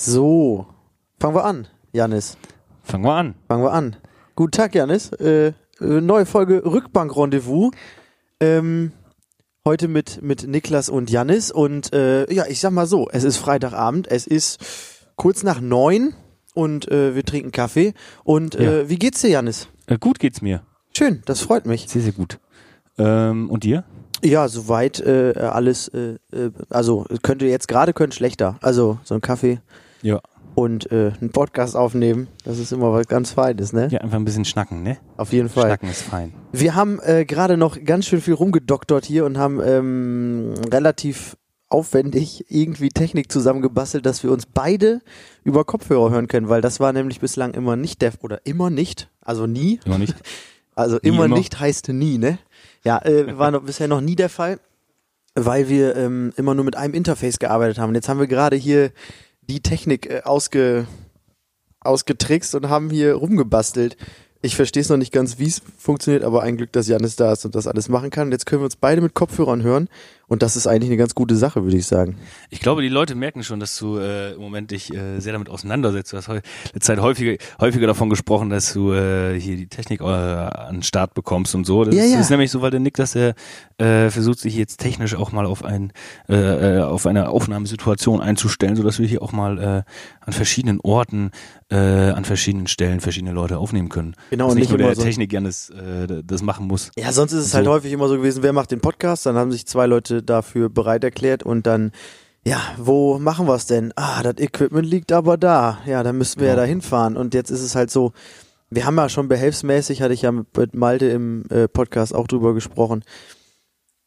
So, fangen wir an, Janis. Fangen wir an. Fangen wir an. Guten Tag, Janis. Äh, äh, neue Folge Rückbank-Rendezvous. Ähm, heute mit, mit Niklas und Janis. Und äh, ja, ich sag mal so, es ist Freitagabend, es ist kurz nach neun und äh, wir trinken Kaffee. Und äh, Ja. wie geht's dir, Janis? Äh, gut geht's mir. Schön, das freut mich. Sehr, sehr gut. Ähm, und dir? Ja, soweit äh, alles, äh, also könnte jetzt gerade könnte schlechter. Also so ein Kaffee Ja. und äh, einen Podcast aufnehmen, das ist immer was ganz Feines, ne? Ja, einfach ein bisschen schnacken, ne? Auf jeden Fall. Schnacken ist fein. Wir haben äh, gerade noch ganz schön viel rumgedoktert hier und haben ähm, relativ aufwendig irgendwie Technik zusammengebastelt, dass wir uns beide über Kopfhörer hören können, weil das war nämlich bislang immer nicht der oder immer nicht, also nie, Immer nicht? also Nie immer, immer. nicht heißt nie, ne? Ja, äh, war noch, bisher noch nie der Fall, weil wir ähm, immer nur mit einem Interface gearbeitet haben. Und jetzt haben wir gerade hier die Technik äh, ausge, ausgetrickst und haben hier rumgebastelt. Ich verstehe es noch nicht ganz, wie es funktioniert, aber ein Glück, dass Janis da ist und das alles machen kann. Und jetzt können wir uns beide mit Kopfhörern hören und das ist eigentlich eine ganz gute Sache, würde ich sagen. Ich glaube, die Leute merken schon, dass du äh, im Moment dich äh, sehr damit auseinandersetzt. Du hast heu letzte Zeit häufiger, häufiger davon gesprochen, dass du äh, hier die Technik äh, an den Start bekommst und so. Das Ja, ist, ja. ist nämlich so, weil der Nick, dass er äh, versucht, sich jetzt technisch auch mal auf ein äh, äh, auf eine Aufnahmesituation einzustellen, sodass wir hier auch mal äh, an verschiedenen Orten, äh, an verschiedenen Stellen verschiedene Leute aufnehmen können. Genau, und nicht nur der so- Technik Janis äh, das machen muss. Ja, sonst ist es halt So. häufig immer so gewesen, wer macht den Podcast? Dann haben sich zwei Leute dafür bereit erklärt und dann, ja, wo machen wir es denn? Ah, das Equipment liegt aber da. Ja, dann müssten wir ja Genau. da hinfahren. Und jetzt ist es halt so, wir haben ja schon behelfsmäßig, hatte ich ja mit mit Malte im äh, Podcast auch drüber gesprochen,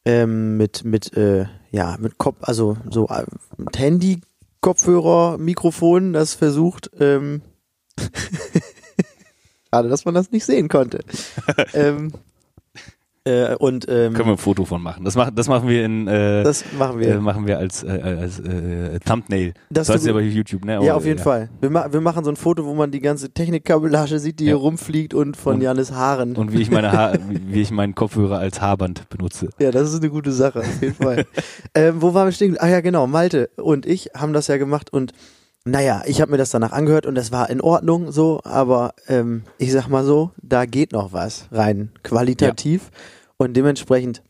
ähm, mit, mit, äh, ja, mit Kopf, also so äh, mit Handy, Kopfhörer, Mikrofon, das versucht, ähm, Schade, dass man das nicht sehen konnte. ähm, äh, und ähm, Können wir ein Foto von machen. Das machen, das machen wir in äh, das machen wir. äh, machen wir als, äh, als äh, Thumbnail. Das Das heißt ja bei YouTube, ne? ja, Aber, auf jeden Fall. Wir, ma wir machen so ein Foto, wo man die ganze Technikkabellage sieht, die Ja. hier rumfliegt und von Und- Janis Haaren. Und wie ich meine ha wie wie ich meinen Kopfhörer als Haarband benutze. ja, das ist eine gute Sache, auf jeden Fall. ähm, wo waren wir stehen? Ah ja, genau, Malte und ich haben das ja gemacht und naja, ich habe mir das danach angehört und das war in Ordnung so, aber ähm, ich sag mal so, da geht noch was rein qualitativ und dementsprechend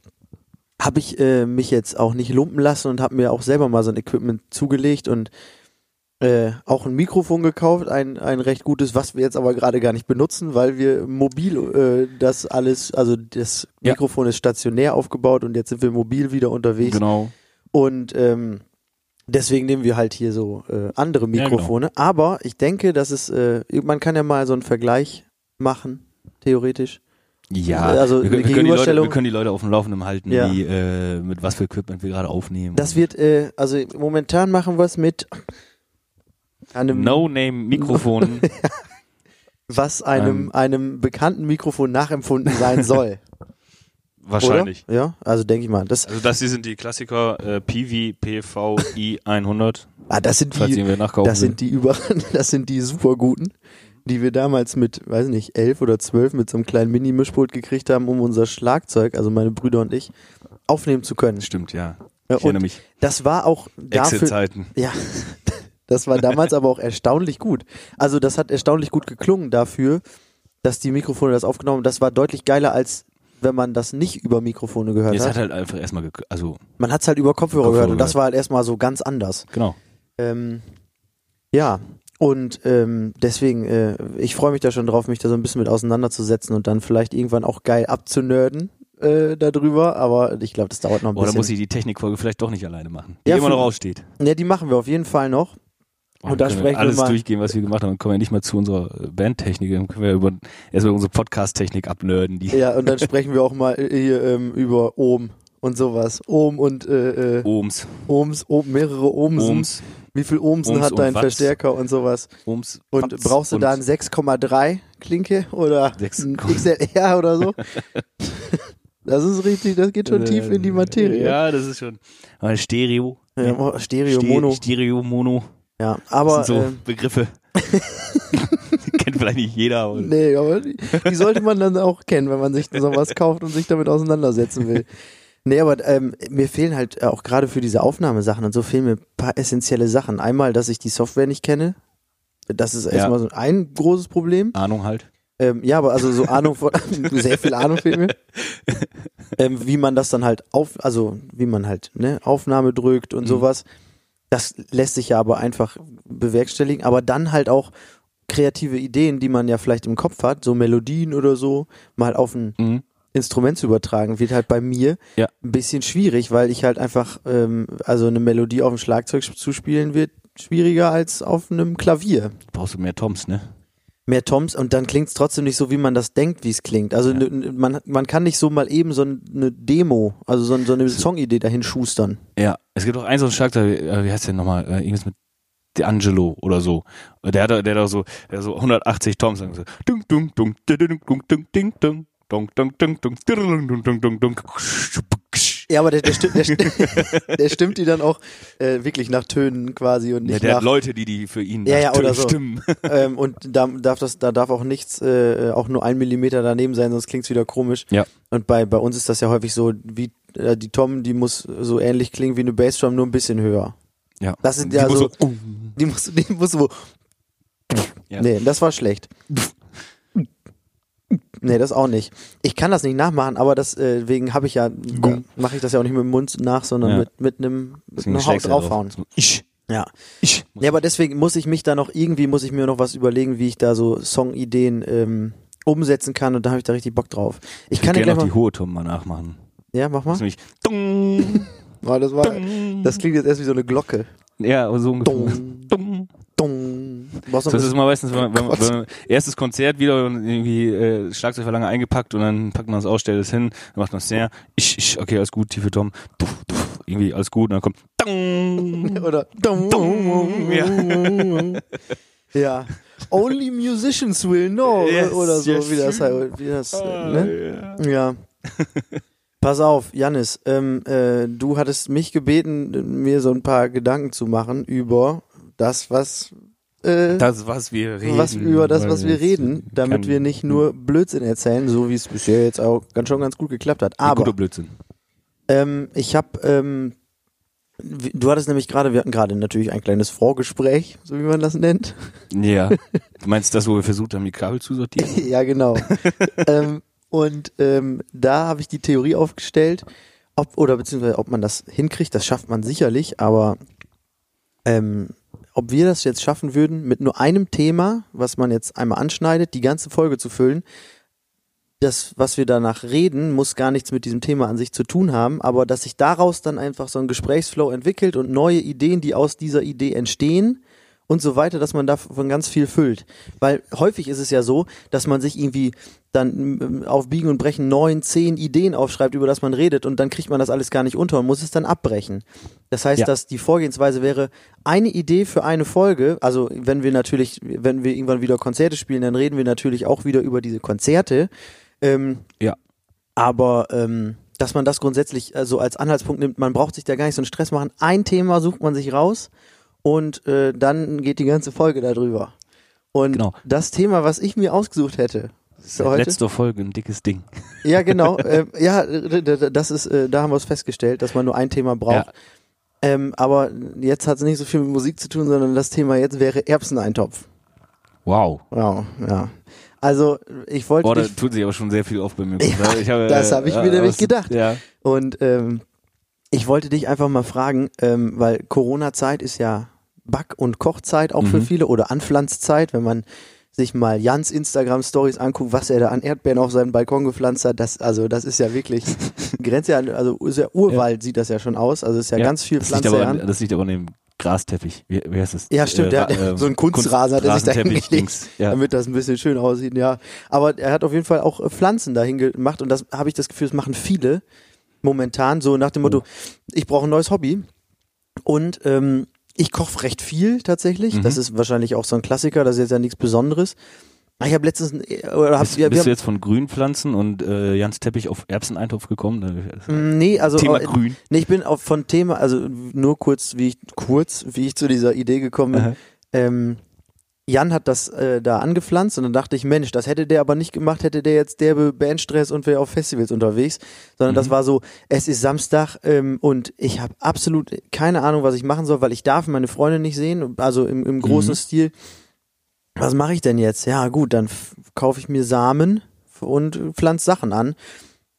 habe ich äh, mich jetzt auch nicht lumpen lassen und habe mir auch selber mal so ein Equipment zugelegt und äh, auch ein Mikrofon gekauft, ein, ein recht gutes, was wir jetzt aber gerade gar nicht benutzen, weil wir mobil äh, das alles, also das Ja. Mikrofon ist stationär aufgebaut und jetzt sind wir mobil wieder unterwegs Genau. und ähm, deswegen nehmen wir halt hier so äh, andere Ja, genau. Mikrofone. Aber ich denke, dass es, äh, man kann ja mal so einen Vergleich machen, theoretisch. Ja, Also wir, wir, können die Leute, wir können die Leute auf dem Laufenden halten, Ja. wie, äh, mit was für Equipment wir gerade aufnehmen. Das wird, äh, also momentan machen wir es mit einem, No-Name-Mikrofon. was einem, Ähm. einem bekannten Mikrofon nachempfunden sein soll. Wahrscheinlich. Oder? Ja, also denke ich mal. Das, Also das hier sind die Klassiker äh, PV PVI 100, ah, das sind die, nachkaufen das sind die über, das sind die super guten, die wir damals mit, weiß nicht, elf oder zwölf mit so einem kleinen Mini-Mischpult gekriegt haben, um unser Schlagzeug, also meine Brüder und ich, aufnehmen zu können. Stimmt, ja. Ich erinnere und mich. das war auch dafür, Exit-Zeiten. ja, das war damals aber auch erstaunlich gut. Also das hat erstaunlich gut geklungen dafür, dass die Mikrofone das aufgenommen haben. Das war deutlich geiler als wenn man das nicht über Mikrofone gehört Jetzt hat. hat halt einfach erstmal, also Man hat es halt über Kopfhörer, Kopfhörer gehört und das gehört. war halt erstmal so ganz anders. genau. Ähm, ja, und ähm, deswegen, äh, ich freue mich da schon drauf, mich da so ein bisschen mit auseinanderzusetzen und dann vielleicht irgendwann auch geil abzunörden äh, darüber, aber ich glaube, das dauert noch ein Oder bisschen. muss ich die Technikfolge vielleicht doch nicht alleine machen, die Ja, immer für- noch aussteht. ja, die machen wir auf jeden Fall noch. Und da sprechen wir alles mal- durchgehen, was wir gemacht haben. Dann kommen wir nicht mal zu unserer äh, Bandtechnik, dann können wir über erstmal unsere Podcast-Technik abnörden. Die Ja, und dann sprechen wir auch mal äh, hier ähm, über Ohm und sowas. Ohm und äh, äh, Ohms, Ohms, Ohm, mehrere Ohmsen. Ohms, Wie viel Ohmsen Ohms hat dein Watts. Verstärker und sowas? Ohms. Und Watts brauchst du da ein 6,3 Klinke oder Sechs- ein XLR oder so? Das ist richtig, das geht schon tief in die Materie. Ja, das ist schon. Aber Stereo. Ja, oh, Stereo, Ste- Mono. Stereo, Mono. Ja, Das aber sind so ähm, Begriffe. Kennt vielleicht nicht jeder. Aber nee, aber die, die sollte man dann auch kennen, wenn man sich sowas kauft und sich damit auseinandersetzen will. Nee, aber ähm, mir fehlen halt auch gerade für diese Aufnahmesachen und so fehlen mir ein paar essentielle Sachen. Einmal, dass ich die Software nicht kenne. Das ist erstmal so ein großes Problem. Ahnung halt. Ähm, ja, aber also so Ahnung von, sehr viel Ahnung fehlt mir. Ähm, wie man das dann halt auf, also wie man halt, ne, Aufnahme drückt und Mhm. sowas. Das lässt sich ja aber einfach bewerkstelligen. Aber dann halt auch kreative Ideen, die man ja vielleicht im Kopf hat, so Melodien oder so, mal auf ein Mhm. Instrument zu übertragen, wird halt bei mir Ja. ein bisschen schwierig, weil ich halt einfach, ähm, also eine Melodie auf dem Schlagzeug zu spielen wird schwieriger als auf einem Klavier. Brauchst du mehr Toms, ne? Mehr Toms und dann klingt es trotzdem nicht so, wie man das denkt, wie es klingt. Also Ja. ne- ne- man, man kann nicht so mal eben so eine Demo, also so, so eine Songidee dahin schustern. Ja, es gibt auch einen so einen Schlagzeug, äh, wie heißt der nochmal? Äh, irgendwas mit D'Angelo oder so. Der hat, der hat auch so, der hat so 180 Toms. so. Dung, dung, dung, dung, dung, dung, ding, dung, dung, dung, dung, dung, dung, dung, dung, dung, dung. Ja, aber der, der, stimmt, der, der stimmt die dann auch äh, wirklich nach Tönen quasi und Ja, nicht der hat nach, Leute, die die für ihn Ja, ja, nach oder Tönen so. stimmen. ähm, und da darf das, da darf auch nichts, äh, auch nur ein Millimeter daneben sein, sonst klingt's wieder komisch. Ja. Und bei, bei uns ist das ja häufig so, wie äh, die Tom, die muss so ähnlich klingen wie eine Bassdrum, nur ein bisschen höher. Ja. Das sind Die ja muss so, so- die muss, die muss so, Ja. nee, das war schlecht. Nee, das auch nicht. Ich kann das nicht nachmachen, aber deswegen habe ich ja, mache ich das ja auch nicht mit dem Mund nach, sondern Ja. mit, mit einem, mit einem Haut draufhauen. So, Ich. Ja. Ich. Ja, aber deswegen muss ich mich da noch irgendwie, muss ich mir noch was überlegen, wie ich da so Songideen ähm, umsetzen kann und da habe ich da richtig Bock drauf. Ich Ich kann dir gerne noch die hohe Tom mal nachmachen. ja, mach mal. Das nämlich dung, Oh, das, war, dung. das klingt jetzt erst wie so eine Glocke. ja, so ungefähr. Dong, Dung. dong. Das ist mal meistens, wenn man, wenn wenn man erstes Konzert wieder und irgendwie äh, Schlagzeug war lange eingepackt und dann packt man das aus, stellt es hin, dann macht man sehr, ich, ich, okay, alles gut, tiefe Tom, tuff, tuff, irgendwie alles gut und dann kommt bisschen- oder dong. ja. Only musicians will know Yes, oder so, yes. wie das halt, wie das, Ah, ne? Ja. Pass auf, Jannis, ähm, äh, du hattest mich gebeten, mir so ein paar Gedanken zu machen über das, was, äh, Das, was wir reden. was über das, was wir reden, damit wir nicht nur Blödsinn erzählen, so wie es bisher jetzt auch ganz schon ganz gut geklappt hat. Aber guter Blödsinn. ähm, ich habe, ähm, du hattest nämlich gerade, wir hatten gerade natürlich ein kleines Vorgespräch, so wie man das nennt. Ja. Du meinst das, wo wir versucht haben, die Kabel zu sortieren? ja, genau. ähm, und ähm, da habe ich die Theorie aufgestellt, ob oder beziehungsweise ob man das hinkriegt, das schafft man sicherlich, aber ähm, ob wir das jetzt schaffen würden, mit nur einem Thema, was man jetzt einmal anschneidet, die ganze Folge zu füllen. Das, was wir danach reden, muss gar nichts mit diesem Thema an sich zu tun haben, aber dass sich daraus dann einfach so ein Gesprächsflow entwickelt und neue Ideen, die aus dieser Idee entstehen und so weiter, dass man davon ganz viel füllt. Weil häufig ist es ja so, dass man sich irgendwie dann ähm, auf Biegen und Brechen neun, zehn Ideen aufschreibt, über das man redet und dann kriegt man das alles gar nicht unter und muss es dann abbrechen. Das heißt, Ja. dass die Vorgehensweise wäre, eine Idee für eine Folge, also wenn wir natürlich, wenn wir irgendwann wieder Konzerte spielen, dann reden wir natürlich auch wieder über diese Konzerte. Ähm, Ja. aber ähm, dass man das grundsätzlich äh, so als Anhaltspunkt nimmt, man braucht sich da gar nicht so einen Stress machen. Ein Thema sucht man sich raus und äh, dann geht die ganze Folge darüber. Und Genau. das Thema, was ich mir ausgesucht hätte, heute, Letzte Folge, ein dickes Ding. ja genau, äh, ja, das ist, äh, da haben wir es festgestellt, dass man nur ein Thema braucht. Ja. Ähm, aber jetzt hat es nicht so viel mit Musik zu tun, sondern das Thema jetzt wäre Erbseneintopf. Wow. Wow, ja. Also ich wollte Boah, da tut sich aber schon sehr viel auf bei mir. Ja, ich habe, das hab ich mir nämlich was- gedacht. Ja. und ähm, ich wollte dich einfach mal fragen, ähm, weil Corona-Zeit ist ja Back- und Kochzeit auch für Mhm. viele oder Anpflanzzeit, wenn man sich mal Jans Instagram-Stories anguckt, was er da an Erdbeeren auf seinem Balkon gepflanzt hat, das, also das ist ja wirklich Grenze an, also ist ja Urwald sieht das ja schon aus, also ist ja, ganz viel das liegt, Pflanze aber, an. das liegt aber an dem Grasteppich. Wie, wie heißt das? Ja, stimmt, der hat Ra- so einen Kunstrasen hat er sich da hingelegt. Ja. damit das ein bisschen schön aussieht, ja. Aber er hat auf jeden Fall auch äh, Pflanzen dahin gemacht und das habe ich das Gefühl, das machen viele momentan, so nach dem Motto, Oh. ich brauche ein neues Hobby und ähm, ich koche recht viel tatsächlich. Mhm. Das ist wahrscheinlich auch so ein Klassiker, das ist jetzt ja nichts Besonderes. Ah, Ich habe letztens, äh, oder hab, Bist, wir, bist du jetzt von Grünpflanzen und äh, Jans Teppich auf Erbseneintopf gekommen? Mm, nee, also Thema äh, Grün. nee, ich bin auf von Thema, also nur kurz, wie ich kurz, wie ich zu dieser Idee gekommen bin. Ähm, Jan hat das äh, da angepflanzt und dann dachte ich, Mensch, das hätte der aber nicht gemacht, hätte der jetzt derbe Bandstress und wäre auf Festivals unterwegs, sondern das Mhm. war so, es ist Samstag ähm, und ich habe absolut keine Ahnung, was ich machen soll, weil ich darf meine Freunde nicht sehen, also im, im großen Mhm. Stil. Was mache ich denn jetzt? Ja gut, dann kaufe ich mir Samen und pflanze Sachen an.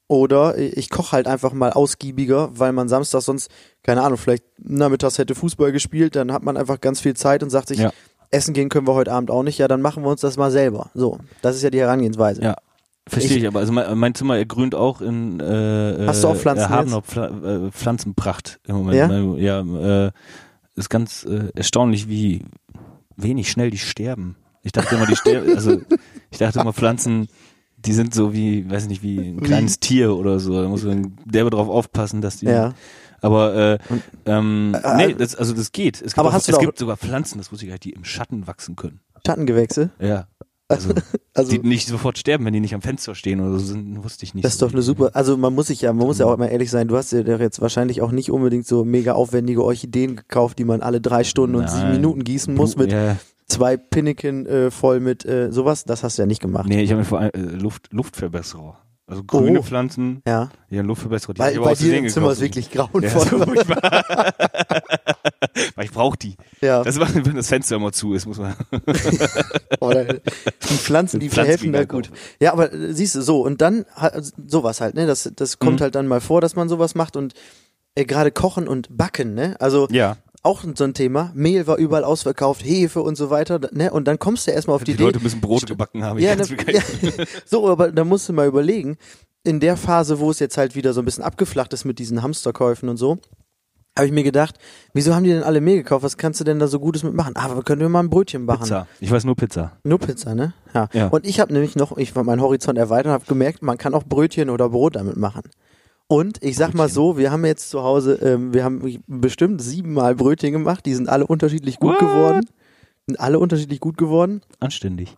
Oder ich koche halt einfach mal ausgiebiger, weil man Samstag sonst, keine Ahnung, vielleicht nachmittags hätte Fußball gespielt, dann hat man einfach ganz viel Zeit und sagt sich, Ja. Essen gehen können wir heute Abend auch nicht, ja, dann machen wir uns das mal selber. So, das ist ja die Herangehensweise. Ja. Verstehe ich, aber. Also mein, mein Zimmer ergrünt auch in äh, Hast du auch Pflanzen erhabener jetzt? Pfla äh, Pflanzenpracht im Moment. Ja? Ja äh, ist ganz äh, erstaunlich, wie wenig schnell die sterben. Ich dachte immer, die sterben, also ich dachte immer, Pflanzen, die sind so wie, weiß nicht, wie ein kleines Tier oder so. Da muss man derbe drauf aufpassen, dass die. Ja. Aber äh, ähm, Äh, nee, äh, das, also das geht. Es gibt, aber auch, hast du es gibt sogar Pflanzen, das wusste ich gar nicht, die im Schatten wachsen können. Schattengewächse. Ja. Also, Also, die nicht sofort sterben, wenn die nicht am Fenster stehen oder so sind, wusste ich nicht. das ist doch eine super, also man muss sich ja, man muss ja auch immer ehrlich sein, du hast dir doch jetzt wahrscheinlich auch nicht unbedingt so mega aufwendige Orchideen gekauft, die man alle drei Stunden und sieben Nein. Minuten gießen muss mit ja, zwei Pinneken äh, voll mit äh, sowas. Das hast du ja nicht gemacht. Nee, ich habe mir vor allem äh, Luft, Luftverbesserer. Also grüne Oh. Pflanzen, Ja, ja, Luftverbesserer. Die weil bei dir im Zimmer ist wirklich ja, grauenvoll. so furchtbar. Weil ich brauche die. Ja, Das macht, wenn das Fenster immer zu ist, muss man. oder die Pflanzen, die Pflanzen verhelfen da gut. Ja, aber siehst du, so, und dann sowas halt, ne? Das, das kommt Mhm. halt dann mal vor, dass man sowas macht und äh, gerade kochen und backen, ne? Also Ja. Auch so ein Thema. Mehl war überall ausverkauft, Hefe und so weiter, ne? Und dann kommst du erstmal auf die, Die, Idee. Leute müssen Brot gebacken haben. Ich ja, ne, ja, so, aber da musst du mal überlegen, in der Phase, wo es jetzt halt wieder so ein bisschen abgeflacht ist mit diesen Hamsterkäufen und so, habe ich mir gedacht, wieso haben die denn alle Mehl gekauft? Was kannst du denn da so Gutes mitmachen? Ah, Aber können wir mal ein Brötchen backen? Pizza. Ich weiß nur Pizza. Nur Pizza, ne? Ja. Ja. Und ich habe nämlich noch, ich war meinen Horizont erweitert und habe gemerkt, man kann auch Brötchen oder Brot damit machen. Und ich sag mal so, wir haben jetzt zu Hause, ähm, wir haben bestimmt siebenmal Brötchen gemacht, die sind alle unterschiedlich gut What? geworden. Sind alle unterschiedlich gut geworden. Anständig.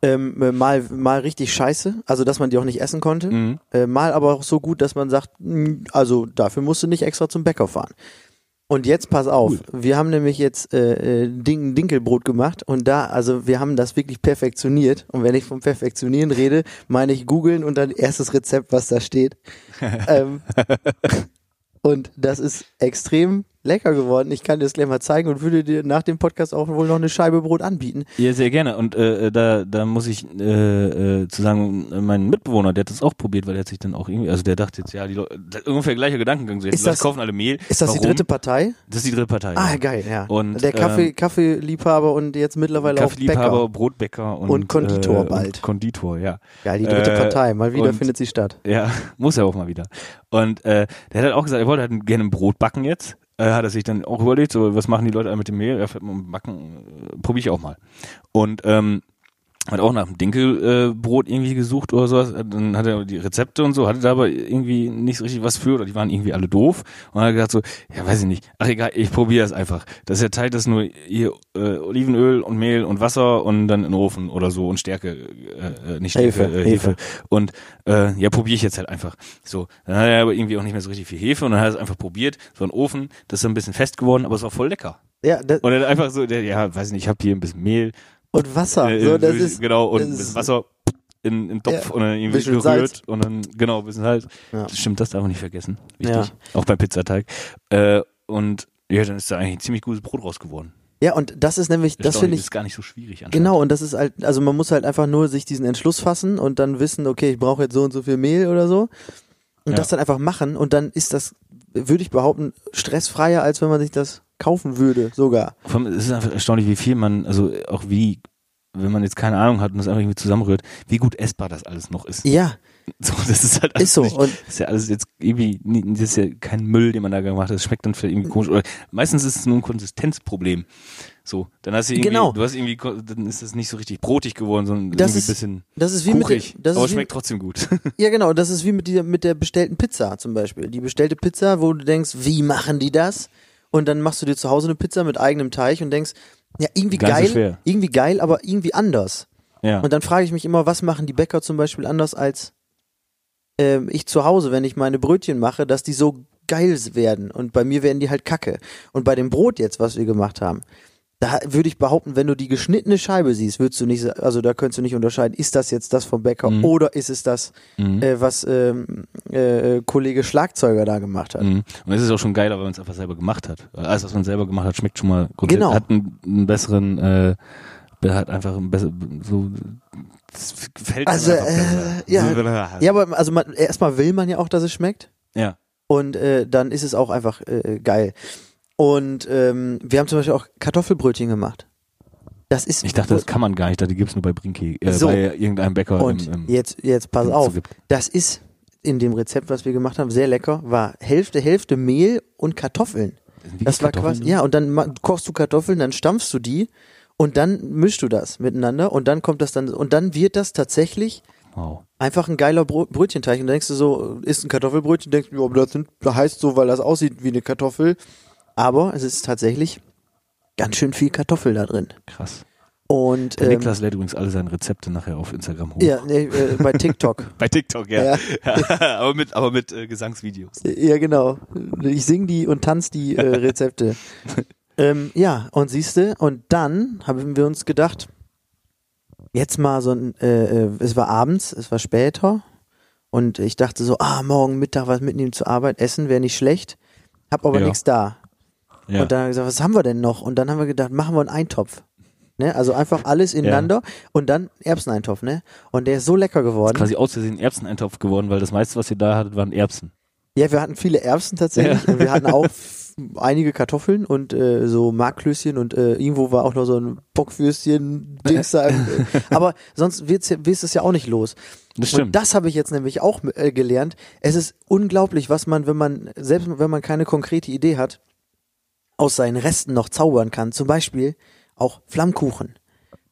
Ähm, äh, mal, mal richtig scheiße, also dass man die auch nicht essen konnte. Mhm. Äh, mal aber auch so gut, dass man sagt, "Hm, also dafür musst du nicht extra zum Bäcker fahren. Und jetzt pass auf, wir haben nämlich jetzt äh, äh, Ding, Dinkelbrot gemacht und da, also wir haben das wirklich perfektioniert. Und wenn ich vom Perfektionieren rede, meine ich googeln und dann erstes Rezept, was da steht. ähm, und das ist extrem lecker geworden. Ich kann dir das gleich mal zeigen und würde dir nach dem Podcast auch wohl noch eine Scheibe Brot anbieten. Ja, sehr gerne. Und äh, da, da muss ich äh, äh, zu sagen, äh, mein Mitbewohner, der hat das auch probiert, weil der hat sich dann auch irgendwie, also der dachte jetzt, ja, die Leute, ungefähr gleicher Gedankengang. So, jetzt Ist das- kaufen alle Mehl. Ist das Warum? die dritte Partei? Das ist die dritte Partei. Ah, ja. geil, ja. Und, der Kaffee, ähm, Kaffeeliebhaber und jetzt mittlerweile auch Kaffeeliebhaber, Bäcker. Brotbäcker und, Und Konditor äh, bald. Und Konditor, ja. Geil, die dritte äh, Partei. Mal wieder und- findet sie statt. Ja, muss er auch mal wieder. Und äh, der hat halt auch gesagt, er wollte halt gerne ein Brot backen jetzt. Äh, hat er sich dann auch überlegt, so, was machen die Leute mit dem Mehl? Ja, backen, äh, probiere ich auch mal. Und ähm, hat auch nach dem Dinkelbrot äh, irgendwie gesucht oder sowas. Dann hat er die Rezepte und so, hatte da aber irgendwie nicht so richtig was für oder die waren irgendwie alle doof. Und hat gesagt so, ja weiß ich nicht, ach egal, ich probiere es einfach. Das ist der Teig, das nur hier äh, Olivenöl und Mehl und Wasser und dann in den Ofen oder so und Stärke, äh, äh, nicht Stärke, Hefe, äh, Hefe. Und äh, ja, probiere ich jetzt halt einfach. So, dann hat er aber irgendwie auch nicht mehr so richtig viel Hefe und dann hat er es einfach probiert. So ein Ofen, das ist ein bisschen fest geworden, aber es war voll lecker. Ja, das, Und dann einfach so, der, ja, weiß ich nicht, ich habe hier ein bisschen Mehl, und Wasser. äh, so, das äh, ist, genau, und das ist- Wasser in, in Topf Ja, und dann irgendwie gerührt Salz. und dann, genau, ein bisschen Salz. Ja. Das stimmt, das darf man nicht vergessen. Wichtig. Ja. Auch beim Pizzateig. Äh, und ja, dann ist da eigentlich ein ziemlich gutes Brot raus geworden. ja, und das ist nämlich, das finde ich, ist gar nicht so schwierig genau, und das ist halt, also man muss halt einfach nur sich diesen Entschluss fassen und dann wissen, okay, ich brauche jetzt so und so viel Mehl oder so. Und Ja. das dann einfach machen und dann ist das, würde ich behaupten, stressfreier, als wenn man sich das kaufen würde, sogar. Vor allem, es ist einfach erstaunlich, wie viel man, also auch wie, wenn man jetzt keine Ahnung hat und das einfach irgendwie zusammenrührt, wie gut essbar das alles noch ist. Ja, So, das ist halt ist so. nicht, Und Das ist ja alles jetzt irgendwie, das ist ja kein Müll, den man da gemacht hat. Das schmeckt dann vielleicht irgendwie komisch. Oder meistens ist es nur ein Konsistenzproblem. So, dann hast du irgendwie, Genau. du hast irgendwie, dann ist es nicht so richtig brotig geworden, sondern Das irgendwie ist ein bisschen das ist wie kuchig. mit der, das aber ist wie, schmeckt trotzdem gut. Ja, genau, das ist wie mit, dieser, mit der bestellten Pizza zum Beispiel. Die bestellte Pizza, wo du denkst, wie machen die das? Und dann machst du dir zu Hause eine Pizza mit eigenem Teig und denkst, ja, irgendwie so geil, schwer. irgendwie geil, aber irgendwie anders. ja. Und dann frage ich mich immer, was machen die Bäcker zum Beispiel anders als ähm, ich zu Hause, wenn ich meine Brötchen mache, dass die so geil werden. Und bei mir werden die halt kacke. Und bei dem Brot jetzt, was wir gemacht haben, Da würde ich behaupten, wenn du die geschnittene Scheibe siehst, würdest du nicht, also da könntest du nicht unterscheiden, ist das jetzt das vom Bäcker Mhm. oder ist es das, Mhm. äh, was ähm, äh, Kollege Schlagzeuger da gemacht hat. Mhm. Und es ist auch schon geiler, wenn man es einfach selber gemacht hat. Alles, was man selber gemacht hat, schmeckt schon mal grundsätzlich, Genau. hat einen, einen besseren, äh, hat einfach ein besser, so, gefällt Also, einfach äh, besser. ja. Ja, aber also man, erstmal will man ja auch, dass es schmeckt. ja. Und äh, dann ist es auch einfach äh, geil. Und ähm, wir haben zum Beispiel auch Kartoffelbrötchen gemacht. Das ist Ich dachte, das kann man gar nicht, die gibt's nur bei Brinky, äh, So. bei irgendeinem Bäcker und im, im jetzt jetzt pass auf. Zugibt. Das ist in dem Rezept, was wir gemacht haben, sehr lecker. War Hälfte Hälfte Mehl und Kartoffeln. Das war quasi ja und dann kochst du Kartoffeln, dann stampfst du die und dann mischst du das miteinander und dann kommt das dann und dann wird das tatsächlich Wow. einfach ein geiler Bro Brötchenteig. Und dann denkst du so, ist ein Kartoffelbrötchen, denkst du, aber das, sind, das heißt so, weil das aussieht wie eine Kartoffel. Aber es ist tatsächlich ganz schön viel Kartoffel da drin. Krass. Und ähm, Niklas lädt übrigens alle seine Rezepte nachher auf Instagram hoch. ja, nee, äh, bei TikTok. Bei TikTok, ja. aber mit, aber mit äh, Gesangsvideos. ja, genau. Ich sing die und tanz die äh, Rezepte. ähm, ja, und siehste, und dann haben wir uns gedacht, jetzt mal so ein, äh, äh, es war abends, es war später und ich dachte so, ah, morgen Mittag was mitnehmen zur Arbeit, essen wäre nicht schlecht, hab aber Ja. nichts da. Ja. Und dann haben wir gesagt, was haben wir denn noch? Und dann haben wir gedacht, machen wir einen Eintopf. Ne? Also einfach alles ineinander und dann Erbseneintopf, ne? Und der ist so lecker geworden. quasi aus Versehen Erbseneintopf geworden, weil das meiste, was ihr da hattet, waren Erbsen. Ja, wir hatten viele Erbsen tatsächlich Ja. und wir hatten auch einige Kartoffeln und äh, so Marklöschen und äh, irgendwo war auch noch so ein Bockwürstchen, Dings da. Aber sonst wird's, ja- wirst es ja auch nicht los. Das Und das habe ich jetzt nämlich auch äh, gelernt. Es ist unglaublich, was man, wenn man, selbst wenn man keine konkrete Idee hat, aus seinen Resten noch zaubern kann. Zum Beispiel auch Flammkuchen.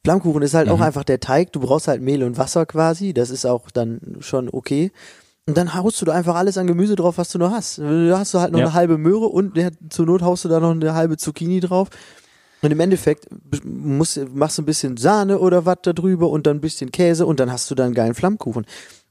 Flammkuchen ist halt auch Mhm. einfach der Teig. Du brauchst halt Mehl und Wasser quasi. Das ist auch dann schon okay. Und dann haust du da einfach alles an Gemüse drauf, was du noch hast. Da hast du halt noch Ja. eine halbe Möhre und ja, zur Not haust du da noch eine halbe Zucchini drauf. Und im Endeffekt musst, machst du ein bisschen Sahne oder was da drüber und dann ein bisschen Käse und dann hast du da einen geilen Flammkuchen.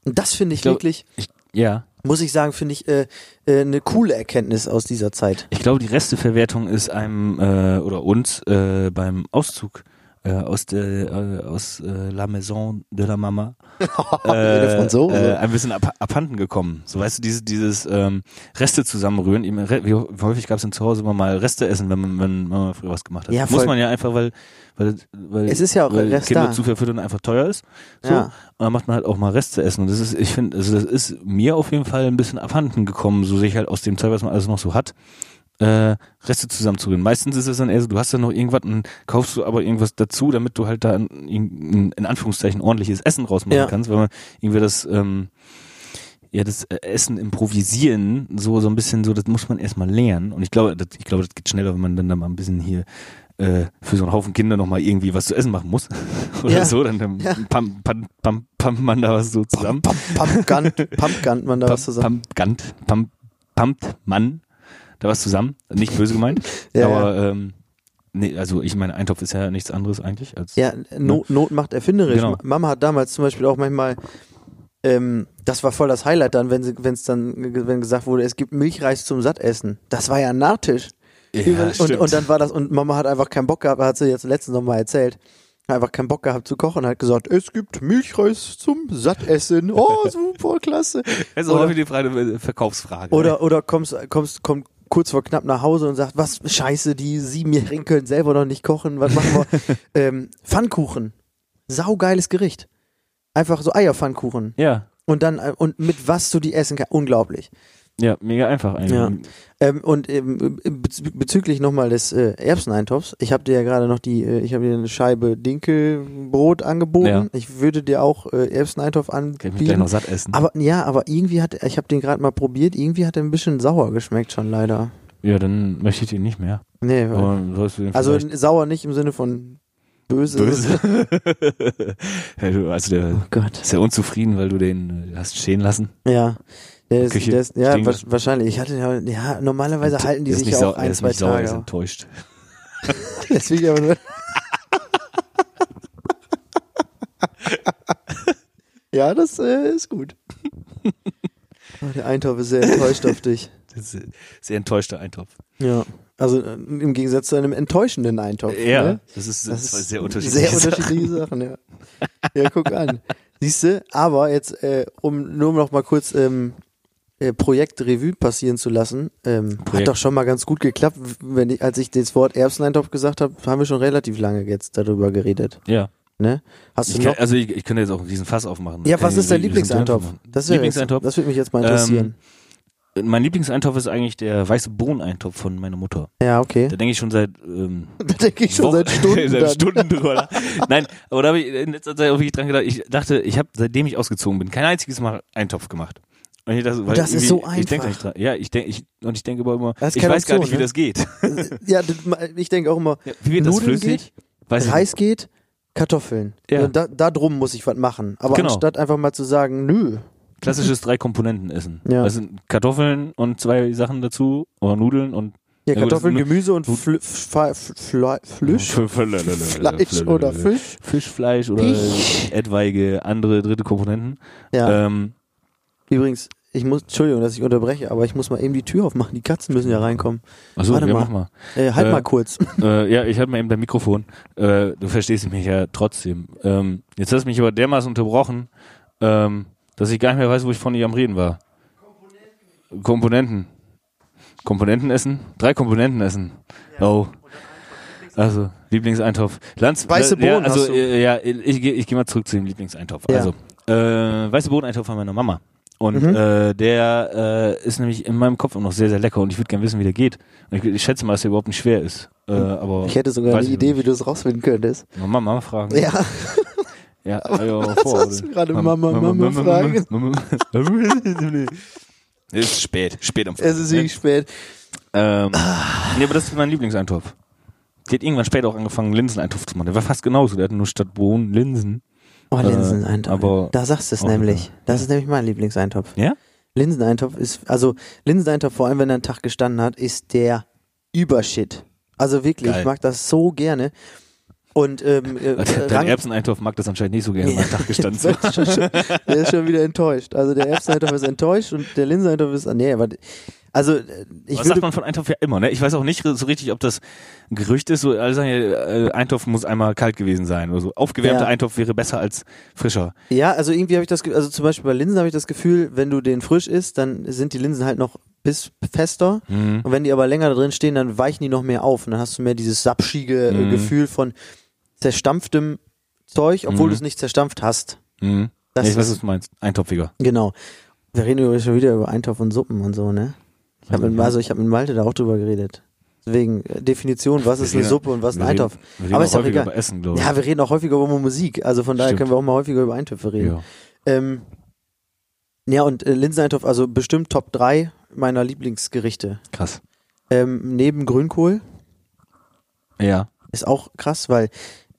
Und das finde ich, Ich glaub- wirklich, Ich, ja. Muss ich sagen, finde ich äh, äh, eine coole Erkenntnis aus dieser Zeit. Ich glaube, die Resteverwertung ist einem äh, oder uns äh, beim Auszug äh, aus der äh, aus äh, La Maison de la Mama Franzose. äh, ein bisschen ab, abhanden gekommen. So weißt du, dieses, dieses ähm, Reste zusammenrühren. Wie häufig gab es denn zu Hause immer mal Reste essen, wenn man, wenn man früher was gemacht hat? Ja, Muss man ja einfach, weil, weil, weil, Es ist ja auch weil Rest Kinder da. zu verfüttern einfach teuer ist. So. Ja. Und dann macht man halt auch mal Reste essen. Und das ist, ich finde, also das ist mir auf jeden Fall ein bisschen abhanden gekommen, so sich halt aus dem Zeug, was man alles noch so hat, äh, Reste zusammenzurühren. Meistens ist es dann eher so, du hast dann noch irgendwas und kaufst du aber irgendwas dazu, damit du halt da ein, ein, in Anführungszeichen ordentliches Essen rausmachen Ja. kannst, weil man irgendwie das, ähm, ja, das äh, Essen improvisieren, so, so ein bisschen so, das muss man erstmal lernen. Und ich glaube, das, ich glaube, das geht schneller, wenn man dann da mal ein bisschen hier äh, für so einen Haufen Kinder nochmal irgendwie was zu essen machen muss. Oder Ja. so, dann, dann Ja. pump, pump, pump, pumpt man da was so zusammen. Pump, Pumpgun, Pumpgun, man da was zusammen. Pump, Gant, pump, pumpt man da was zusammen. Nicht böse gemeint. Ja, aber ähm, nee, also ich meine, Eintopf ist ja nichts anderes eigentlich als Ja, Not, Not macht erfinderisch. Genau. Ma- Mama hat damals zum Beispiel auch manchmal, ähm, das war voll das Highlight dann, wenn sie, wenn es dann, wenn gesagt wurde, es gibt Milchreis zum Sattessen. Das war ja ein Nachtisch. Ja, und, stimmt. und dann war das, und Mama hat einfach keinen Bock gehabt, hat sie jetzt letztens nochmal erzählt. Einfach keinen Bock gehabt zu kochen, hat gesagt, es gibt Milchreis zum Sattessen. Oh, super, klasse. Das ist auch häufig die Frage, äh, Verkaufsfrage. Oder, oder kommst, kommst, kommt kurz vor knapp nach Hause und sagt, was, scheiße, die Siebenjährigen können selber noch nicht kochen, was machen wir? ähm, Pfannkuchen. Saugeiles Gericht. Einfach so Eierpfannkuchen. ja, Und dann, äh, und mit was du die essen kannst. Unglaublich. Ja, mega einfach eigentlich. Ja. Ähm, und ähm, bezü bezüglich nochmal des äh, Erbseneintopfs, ich habe dir ja gerade noch die, äh, ich habe dir eine Scheibe Dinkelbrot angeboten. Ja. Ich würde dir auch äh, Erbseneintopf Kann ich gleich anbieten. noch satt essen. Aber ja, aber irgendwie hat, ich habe den gerade mal probiert, irgendwie hat er ein bisschen sauer geschmeckt schon leider. ja, dann möchte ich den nicht mehr. Nee, Aber sollst du den also sauer nicht im Sinne von böse. böse. ja, du, also der Oh Gott. ist ja unzufrieden, weil du den äh, hast stehen lassen. Ja. Der ist, Küche der ist, ja, wa wahrscheinlich. Ich hatte ja, ja, normalerweise halten die sich ja auch ein, zwei er ist Tage. enttäuscht. Deswegen aber nur. ja, das äh, ist gut. Oh, der Eintopf ist sehr enttäuscht auf dich. Das ist ein sehr enttäuschter Eintopf. Ja. Also äh, im Gegensatz zu einem enttäuschenden Eintopf. Ja, ne? das ist, Das ist sehr unterschiedliche Sehr unterschiedliche Sachen, ja. Ja, guck an. Siehst du, aber jetzt, äh, um nur noch mal kurz ähm, äh, Projekt Revue passieren zu lassen, ähm, hat doch schon mal ganz gut geklappt. Wenn ich, als ich das Wort Erbseneintopf gesagt habe, haben wir schon relativ lange jetzt darüber geredet. Ja. Ne? Hast Ich du kann, noch? also ich, ich könnte jetzt auch diesen Fass aufmachen. Ja, was Äh, ist dein Lieblingseintopf? Das, Lieblingseintopf? Das würde mich jetzt mal interessieren. mein Lieblingseintopf ist eigentlich der weiße Bohneneintopf von meiner Mutter. ja, okay. Da denke ich schon seit ähm, Da denke ich schon Wochen- seit Stunden. seit. Stunden drüber. Nein, aber da habe ich in letzter Zeit auch wirklich dran gedacht. Ich dachte, ich habe seitdem ich ausgezogen bin kein einziges Mal Eintopf gemacht. Und dachte, weil das ist so Ich denke einfach. nicht dran. Ja, ich denke ich und ich denke aber immer, Das ich weiß gar nicht, Option, wie ne? das geht. Ja, das- ich denke auch immer, Ja, wie wird das Nudeln flüssig? Weiß ich Reis geht, Kartoffeln. Ja. Und da, da drum muss ich was machen. Aber Genau. anstatt einfach mal zu sagen, nö. Klassisches drei Komponenten essen. Ja. Das sind Kartoffeln und zwei Sachen dazu oder Nudeln und Ja, Ja, gut, Kartoffeln, das ist Gemüse und Fl Fl Fl Flisch. Fleisch oder Fisch. Fischfleisch oder Fisch. etwaige andere dritte Komponenten. Ja. Ähm, Übrigens, ich muss, Entschuldigung, dass ich unterbreche, aber ich muss mal eben die Tür aufmachen. Die Katzen müssen ja reinkommen. achso, Warte ja, mal. mach mal. Äh, halt Äh, mal kurz. äh, ja, ich hatte mal eben dein Mikrofon. Äh, du verstehst mich ja trotzdem. Ähm, jetzt hast du mich aber dermaßen unterbrochen, ähm, dass ich gar nicht mehr weiß, wo ich von dir am Reden war. Komponenten. Komponenten essen? Drei Komponenten essen. Oh. Also, Lieblingseintopf. Lanz, Weiße äh, ja, Bohnen also, hast du. äh, ja, ich, gehe ich geh mal zurück zu dem Lieblingseintopf. Ja. Also, äh, weiße Bohneneintopf von meiner Mama. Und Mhm. äh, der äh, ist nämlich in meinem Kopf auch noch sehr, sehr lecker und ich würde gerne wissen, wie der geht. Ich, ich schätze mal, dass der überhaupt nicht schwer ist. Äh, aber Ich hätte sogar eine Idee, nicht. wie du es rausfinden könntest. Mama, Mama fragen. Ja, ja, ja was vor, hast du gerade Mama, Mama, fragen? Es ist spät, spät am Es ist wirklich spät. Ähm, nee, aber das ist mein Lieblingseintopf. Die hat irgendwann später auch angefangen, Linseneintopf zu machen. Der war fast genauso. Der hatte nur statt Bohnen Linsen. Oh, Linseneintopf. aber da sagst du es nämlich. Das ist nämlich mein Lieblingseintopf. Ja? Linseneintopf ist, also Linseneintopf, vor allem wenn er einen Tag gestanden hat, ist der Übershit. Also wirklich, Geil. ich mag das so gerne. Und ähm, äh, Dein Rang- Erbseneintopf mag das anscheinend nicht so gerne, Ja. wenn am Tag gestanden der ist schon wieder enttäuscht. Also der Erbseneintopf ist enttäuscht und der Linseneintopf ist, nee, aber, also äh, ich Was sagt man von Eintopf ja immer, ne? Ich weiß auch nicht so richtig, ob das ein Gerücht ist. So, alle sagen ja, äh, Eintopf muss einmal kalt gewesen sein oder so. Aufgewärmter Ja. Eintopf wäre besser als frischer. ja, also irgendwie habe ich das, also zum Beispiel bei Linsen habe ich das Gefühl, wenn du den frisch isst, dann sind die Linsen halt noch bis fester Mhm. und wenn die aber länger da drin stehen, dann weichen die noch mehr auf und dann hast du mehr dieses sapschige äh, Mhm. Gefühl von zerstampftem Zeug, obwohl Mhm. du es nicht zerstampft hast. Mhm. Das ja, ich weiß, ist- was du meinst. Eintopfiger. Genau. Wir reden übrigens schon wieder über Eintopf und Suppen und so, ne? Ich habe mit, also ich hab mit Malte da auch drüber geredet. Deswegen äh, Definition, was ist Wir eine Suppe und was ein Eintopf. Wir reden Aber auch ist häufiger egal. über Essen, glaube ich. Ja, wir reden auch häufiger über Musik, also von daher Stimmt. können wir auch mal häufiger über Eintöpfe reden. ja. Ähm, ja, und äh, Linseneintopf, also bestimmt Top 3 meiner Lieblingsgerichte. Krass. Ähm, neben Grünkohl Ja. ist auch krass, weil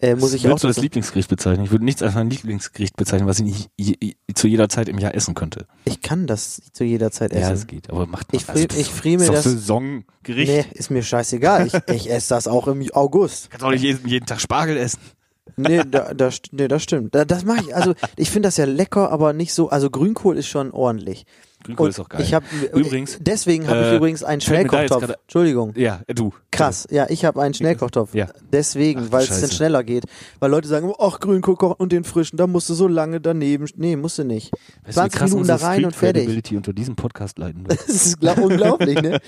äh, muss ich auch Würdest du das sagen, Lieblingsgericht bezeichnen? Ich würde nichts als mein Lieblingsgericht bezeichnen, was ich nicht je, je, zu jeder Zeit im Jahr essen könnte. ich kann das zu jeder Zeit Ja, essen. es geht. Aber macht Ich also, friere- ich friere mir das- Saisongericht. nee, ist mir scheißegal. Ich, ich esse das auch im August. Kannst auch nicht jeden, jeden Tag Spargel essen. Nee, da, da, nee das stimmt. Da, das mache ich, also ich finde das ja lecker, aber nicht so, also Grünkohl ist schon ordentlich. Grünkohl Und ist auch geil. Ich hab, Übrigens, deswegen habe ich äh, übrigens einen Schnellkochtopf. gerade- Entschuldigung. ja, du. Krass, ja, ich habe einen Schnellkochtopf. Ja. Deswegen, weil es dann schneller geht. Weil Leute sagen, ach, Grünkohl kochen und den frischen, da musst du so lange daneben. Nee, musst du nicht. Weißt du, wie 20 krass Minuten da rein und fertig. Unter diesem Podcast leiten wird. Das ist glaub, unglaublich, ne?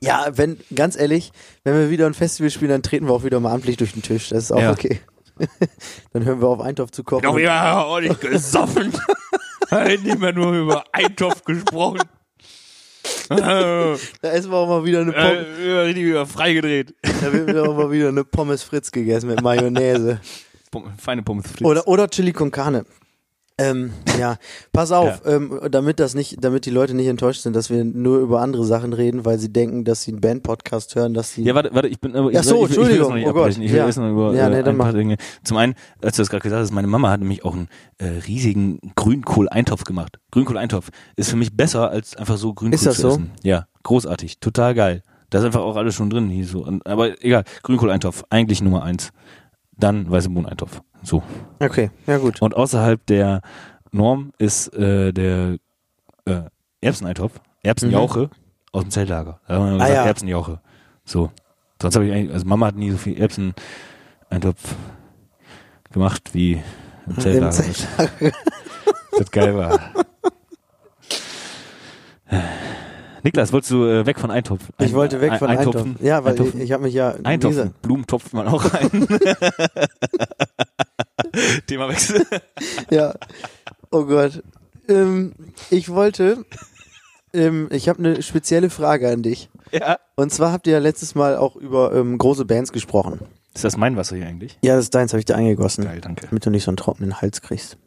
Ja, wenn, ganz ehrlich, wenn wir wieder ein Festival spielen, dann treten wir auch wieder mal amtlich durch den Tisch. Das ist auch Ja. okay. dann hören wir auf, Eintopf zu kochen. Doch, ja, nicht gesoffen. nicht mehr nur über Eintopf gesprochen. äh, Da essen wir auch mal wieder eine Pommes. richtig über freigedreht. Da wird wieder auch mal wieder eine Pommes Fritz gegessen mit Mayonnaise. Feine Pommes frites. Oder, oder Chili con Carne. Ähm, ja, pass auf, ähm, damit das nicht, damit die Leute nicht enttäuscht sind, dass wir nur über andere Sachen reden, weil sie denken, dass sie einen Band-Podcast hören, dass sie. Ja, warte, warte, ich bin aber ich, Ach so, ich, ich, will das noch Entschuldigung, nicht oh Gott. Ich will ja. noch über Ja, äh, nee, dann ein paar. Dinge. Zum einen, als du das gerade gesagt hast, meine Mama hat nämlich auch einen äh, riesigen Grünkohl-Eintopf gemacht. Grünkohl-Eintopf ist für mich besser als einfach so Grünkohl Ist das zu so? essen. Ja, großartig, total geil. Da ist einfach auch alles schon drin. Hier so. Aber egal, Grünkohl-Eintopf, eigentlich Nummer eins. Dann weiße Bohneneintopf. So. Okay, ja gut. Und außerhalb der Norm ist äh, der äh, Erbseneintopf, Erbsenjauche aus dem Zeltlager. Da haben wir gesagt, Mhm. Ah, ja. Erbsenjauche. So. Sonst habe ich eigentlich, also Mama hat nie so viel Erbsen-Eintopf gemacht wie im Zeltlager. Zeltlager. Das geil war. Niklas, wolltest du äh, weg von Eintopf? Ich wollte weg von Eintopfen? Eintopf. Ja, weil Eintopfen? ich, ich habe mich ja gesagt, Blumen topft man auch rein. Themawechsel. Ja. Oh Gott. Ähm, ich wollte, ähm, ich habe eine spezielle Frage an dich. Ja. Und zwar habt ihr ja letztes Mal auch über ähm, große Bands gesprochen. Ist das mein Wasser hier eigentlich? Ja, das ist deins, habe ich dir eingegossen. Geil, danke. Damit du nicht so einen trockenen Hals kriegst.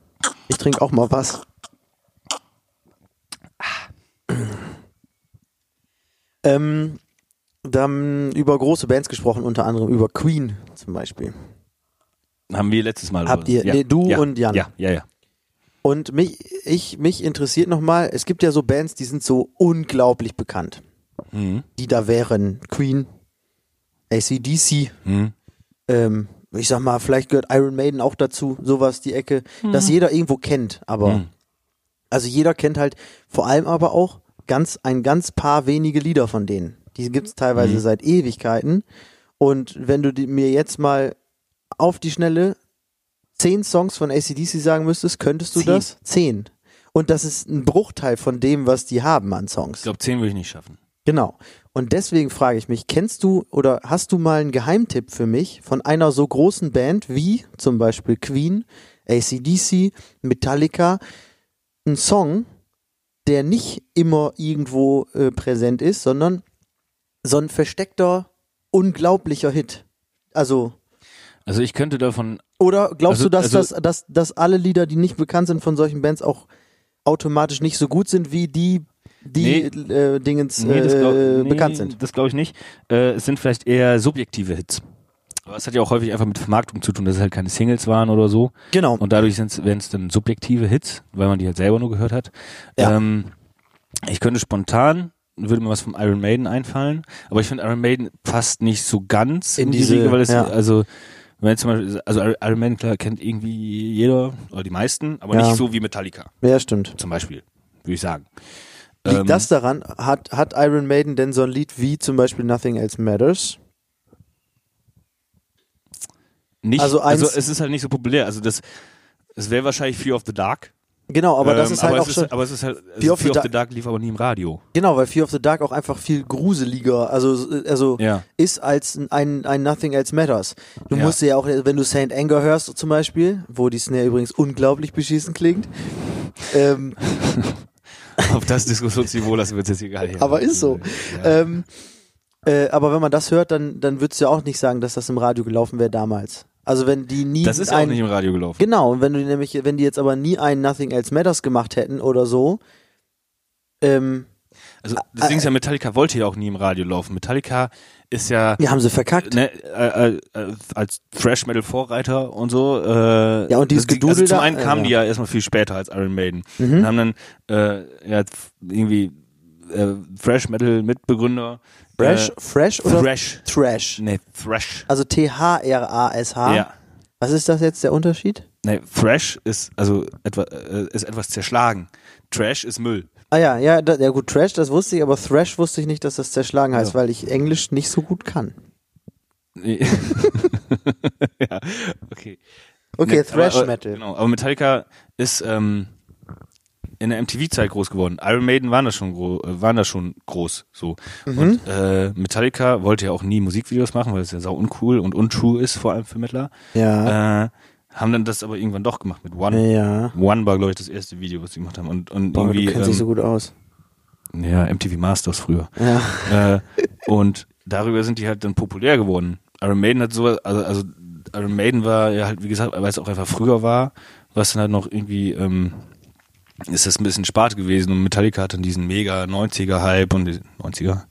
Ich trinke auch mal was. Ähm, dann über große Bands gesprochen, unter anderem über Queen zum Beispiel. Haben wir letztes Mal. Habt ihr- nee, du ja, und Jan. Ja, ja, ja. Und mich, ich, mich interessiert nochmal, es gibt ja so Bands, die sind so unglaublich bekannt. Mhm. Die da wären Queen, ACDC, Mhm. ähm, ich sag mal, vielleicht gehört Iron Maiden auch dazu, sowas, die Ecke, dass jeder irgendwo kennt, aber Mhm. also jeder kennt halt vor allem aber auch ganz ein ganz paar wenige Lieder von denen. Die gibt's teilweise Mhm. seit Ewigkeiten. Und wenn du mir jetzt mal auf die Schnelle zehn Songs von ACDC sagen müsstest, könntest du Zehn? das? Zehn. Und das ist ein Bruchteil von dem, was die haben an Ich Songs. glaube, zehn würde ich nicht schaffen. Genau. Und deswegen frage ich mich, kennst du oder hast du mal einen Geheimtipp für mich von einer so großen Band wie zum Beispiel Queen, ACDC, Metallica, ein Song, der nicht immer irgendwo äh, präsent ist, sondern so ein versteckter, unglaublicher Hit. Also, Also ich könnte davon, oder glaubst Also- du, dass, also- das, dass, dass alle Lieder, die nicht bekannt sind von solchen Bands, auch automatisch nicht so gut sind wie die, die äh, Dingens nee, glaub, äh, nee, bekannt sind? Das glaube ich nicht. Äh, es sind vielleicht eher subjektive Hits. Aber es hat ja auch häufig einfach mit Vermarktung zu tun, dass es halt keine Singles waren oder so. Genau. Und dadurch werden es dann subjektive Hits, weil man die halt selber nur gehört hat. Ja. Ähm, ich könnte spontan, würde mir was vom Iron Maiden einfallen, aber ich finde Iron Maiden passt nicht so ganz In in, die diese- Riege, weil es, ja. also, wenn zum Beispiel, also Iron Maiden, klar, kennt irgendwie jeder, oder die meisten, aber Ja. nicht so wie Metallica, Ja, stimmt. zum Beispiel, würde ich sagen. Liegt Ähm, das daran, hat, hat Iron Maiden denn so ein Lied wie zum Beispiel Nothing Else Matters? Nicht, Also also, es ist halt nicht so populär. Also das, es wäre wahrscheinlich Fear of the Dark. Genau, aber das Ähm, ist halt aber auch es schon, Ist, aber es ist halt, also Fear of the Fear of the Dark- lief aber nie im Radio. genau, weil Fear of the Dark auch einfach viel gruseliger, also, also Ja. ist als ein, ein Nothing Else Matters. Du Ja. musst ja auch, wenn du Saint Anger hörst zum Beispiel, wo die Snare übrigens unglaublich beschissen klingt, ähm, Auf das Diskussionsniveau lassen wir uns jetzt egal hier. aber ist so. Ja. Ähm, äh, aber wenn man das hört, dann, dann würdest du ja auch nicht sagen, dass das im Radio gelaufen wäre damals. Also wenn die nie das ist ja auch ein, nicht im Radio gelaufen. Genau, und wenn du nämlich, wenn die jetzt aber nie ein Nothing Else Matters gemacht hätten oder so, ähm, Also das Ding ist ja, Metallica wollte ja auch nie im Radio laufen. Metallica ist ja ja, haben sie verkackt. ne, äh, äh, äh, als Thrash Metal Vorreiter und so. Äh, Ja, und dieses Gedudel also zum einen kamen die ja. erstmal viel später als Iron Maiden. Mhm. Und haben dann äh, ja, irgendwie Thrash Metal Mitbegründer. Fresh, äh, Fresh oder Thrash. Thrash? Nee, Thrash. Also T-H-R-A-S-H. Ja. Was ist das jetzt der Unterschied? Nee, Thrash ist also etwa, äh, ist etwas zerschlagen. Trash ist Müll. Ah ja, ja, da, ja gut, Trash, das wusste ich, aber Thrash wusste ich nicht, dass das zerschlagen heißt, Ja. weil ich Englisch nicht so gut kann. Nee. ja, okay. Okay, Nee, Thrash aber, Metal. Genau, aber Metallica ist ähm, in der MTV-Zeit groß geworden. Iron Maiden waren da schon, gro äh, waren da schon groß. So. Mhm. Und äh, Metallica wollte ja auch nie Musikvideos machen, weil es ja sau uncool und untrue ist, vor allem für Mittler. Ja. Äh, haben dann das aber irgendwann doch gemacht mit One. ja. One war, glaube ich, das erste Video, was sie gemacht haben. Und, und Boah, du irgendwie. kennst dich so Ähm, gut aus. ja, MTV Masters früher. Ja. äh, und darüber sind die halt dann populär geworden. Iron Maiden hat sowas, also, also Iron Maiden war ja halt, wie gesagt, weil es auch einfach früher war, was dann halt noch irgendwie, ähm, ist das ein bisschen Spart gewesen und Metallica hat dann diesen mega 90er-Hype und die 90er,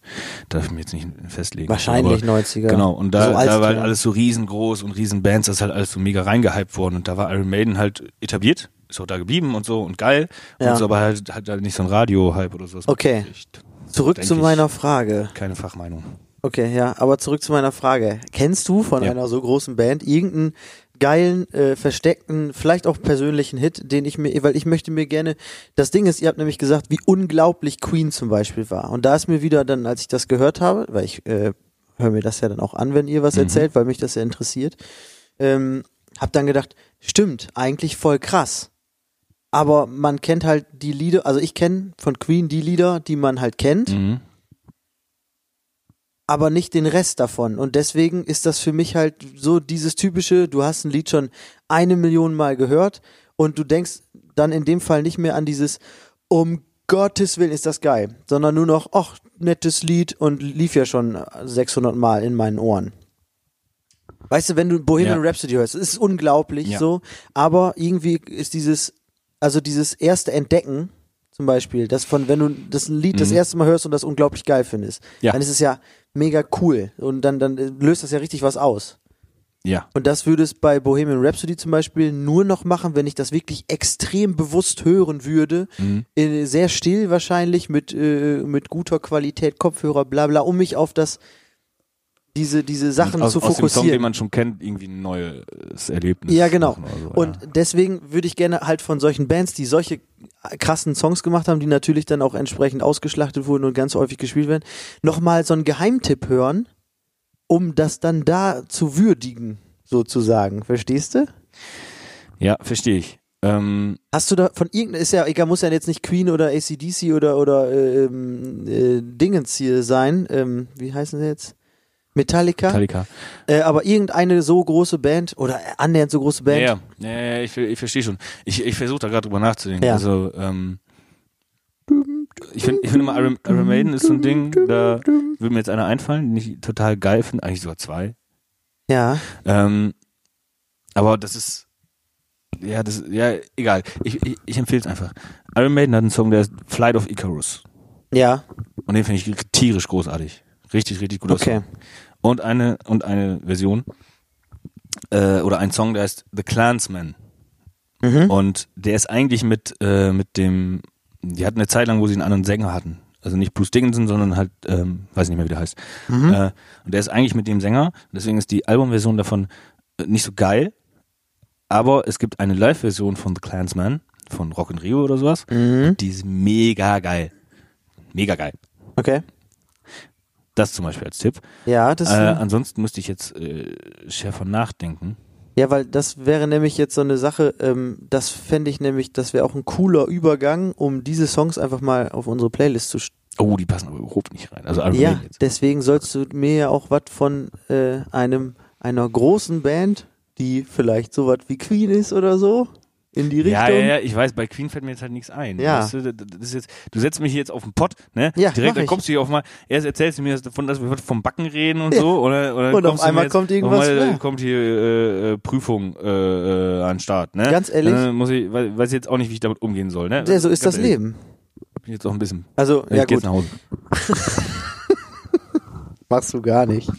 darf ich mir jetzt nicht festlegen. Wahrscheinlich aber, 90er. Genau, und da, So da war halt alles so riesengroß und riesen Bands, das ist halt alles so mega reingehypt worden und da war Iron Maiden halt etabliert, ist auch da geblieben und so und geil, Ja. und so, aber halt, halt, halt nicht so ein Radio-Hype oder so. Okay. Zurück zu meiner Frage. Keine Fachmeinung. Okay, ja, aber zurück zu meiner Frage. Kennst du von Ja. einer so großen Band irgendeinen geilen, äh, versteckten, vielleicht auch persönlichen Hit, den ich mir, weil ich möchte mir gerne, das Ding ist, ihr habt nämlich gesagt, wie unglaublich Queen zum Beispiel war. Und da ist mir wieder dann, als ich das gehört habe, weil ich äh, höre mir das ja dann auch an, wenn ihr was Mhm. erzählt, weil mich das ja interessiert. Ähm, hab dann gedacht, stimmt, eigentlich voll krass. Aber man kennt halt die Lieder, also ich kenne von Queen die Lieder, die man halt kennt, Mhm. Aber nicht den Rest davon. Und deswegen ist das für mich halt so dieses typische, du hast ein Lied schon eine Million Mal gehört und du denkst dann in dem Fall nicht mehr an dieses, um Gottes Willen ist das geil, sondern nur noch, ach, nettes Lied und lief ja schon 600 Mal in meinen Ohren. Weißt du, wenn du Bohemian Ja. Rhapsody hörst, es ist unglaublich Ja. so, aber irgendwie ist dieses, also dieses erste Entdecken, zum Beispiel, das von, wenn du das Lied das Mhm. erste Mal hörst und das unglaublich geil findest, Ja. dann ist es ja mega cool und dann, dann äh, löst das ja richtig was aus. Ja. Und das würde es bei Bohemian Rhapsody zum Beispiel nur noch machen, wenn ich das wirklich extrem bewusst hören würde, Mhm. sehr still wahrscheinlich, mit, äh, mit guter Qualität, Kopfhörer, bla bla, um mich auf das, diese, diese Sachen aus, zu aus dem Song, den fokussieren. man schon kennt, irgendwie ein neues Erlebnis. Ja, genau. so, Und ja. deswegen würde ich gerne halt von solchen Bands, die solche krassen Songs gemacht haben, die natürlich dann auch entsprechend ausgeschlachtet wurden und ganz häufig gespielt werden, nochmal so einen Geheimtipp hören, um das dann da zu würdigen, sozusagen. Verstehst du? ja, verstehe ich. Ähm, Hast du da von irgendeiner, ist ja egal, muss ja jetzt nicht Queen oder ACDC oder, oder äh, ähm, äh, Dingens hier sein, ähm, wie heißen sie jetzt? Metallica? Metallica. Äh, aber irgendeine so große Band oder annähernd so große Band. Ja, ja, ja, ja, ich, ich verstehe schon. Ich, ich versuche da gerade drüber nachzudenken. Ja. Also, ähm, ich finde ich find immer Iron, Iron Maiden ist so ein Ding, da würde mir jetzt einer einfallen, den ich total geil finde, eigentlich sogar zwei. Ja. Ähm, aber das ist, ja, das, ja, egal. Ich, ich, ich empfehle es einfach. Iron Maiden hat einen Song, der ist Flight of Icarus. Ja. Und den finde ich tierisch großartig. Richtig, richtig guter Okay. Song. Und eine, und eine Version, äh, oder ein Song, der heißt The Clansman. Mhm. Und der ist eigentlich mit, äh, mit dem, die hatten eine Zeit lang, wo sie einen anderen Sänger hatten. Also nicht Bruce Dickinson, sondern halt, ähm, weiß nicht mehr, wie der heißt. Mhm. Äh, und der ist eigentlich mit dem Sänger. Und deswegen ist die Albumversion davon äh, nicht so geil. Aber es gibt eine Live-Version von The Clansman, von Rock in Rio oder sowas. Mhm. Die ist mega geil. Mega geil. Okay. Das zum Beispiel als Tipp. Ja, das Äh, ansonsten müsste ich jetzt äh, schärfer nachdenken. ja, weil das wäre nämlich jetzt so eine Sache, ähm, das fände ich nämlich, das wäre auch ein cooler Übergang, um diese Songs einfach mal auf unsere Playlist zu. Oh, die passen aber überhaupt nicht rein. Also Iron Ja, deswegen sollst du mir ja auch was von äh, einem einer großen Band, die vielleicht so was wie Queen ist oder so, in die Richtung. Ja, ja, ja, ich weiß, bei Queen fällt mir jetzt halt nichts ein. Ja. Weißt du, das ist jetzt, du setzt mich jetzt auf den Pott, ne? Ja, Direkt, dann ich. kommst du hier auf mal, erst erzählst du mir davon, dass wir heute vom Backen reden und so, oder, oder Und auf einmal jetzt, kommt irgendwas, einmal ja. kommt hier äh, äh, Prüfung äh, äh, an den Start, ne? Ganz ehrlich? Dann muss ich, weiß, weiß jetzt auch nicht, wie ich damit umgehen soll, ne? Ja, so ist Ganz das ehrlich, Leben. Bin jetzt auch ein bisschen. Also, ich ja geh gut, jetzt nach Hause. machst du gar nicht.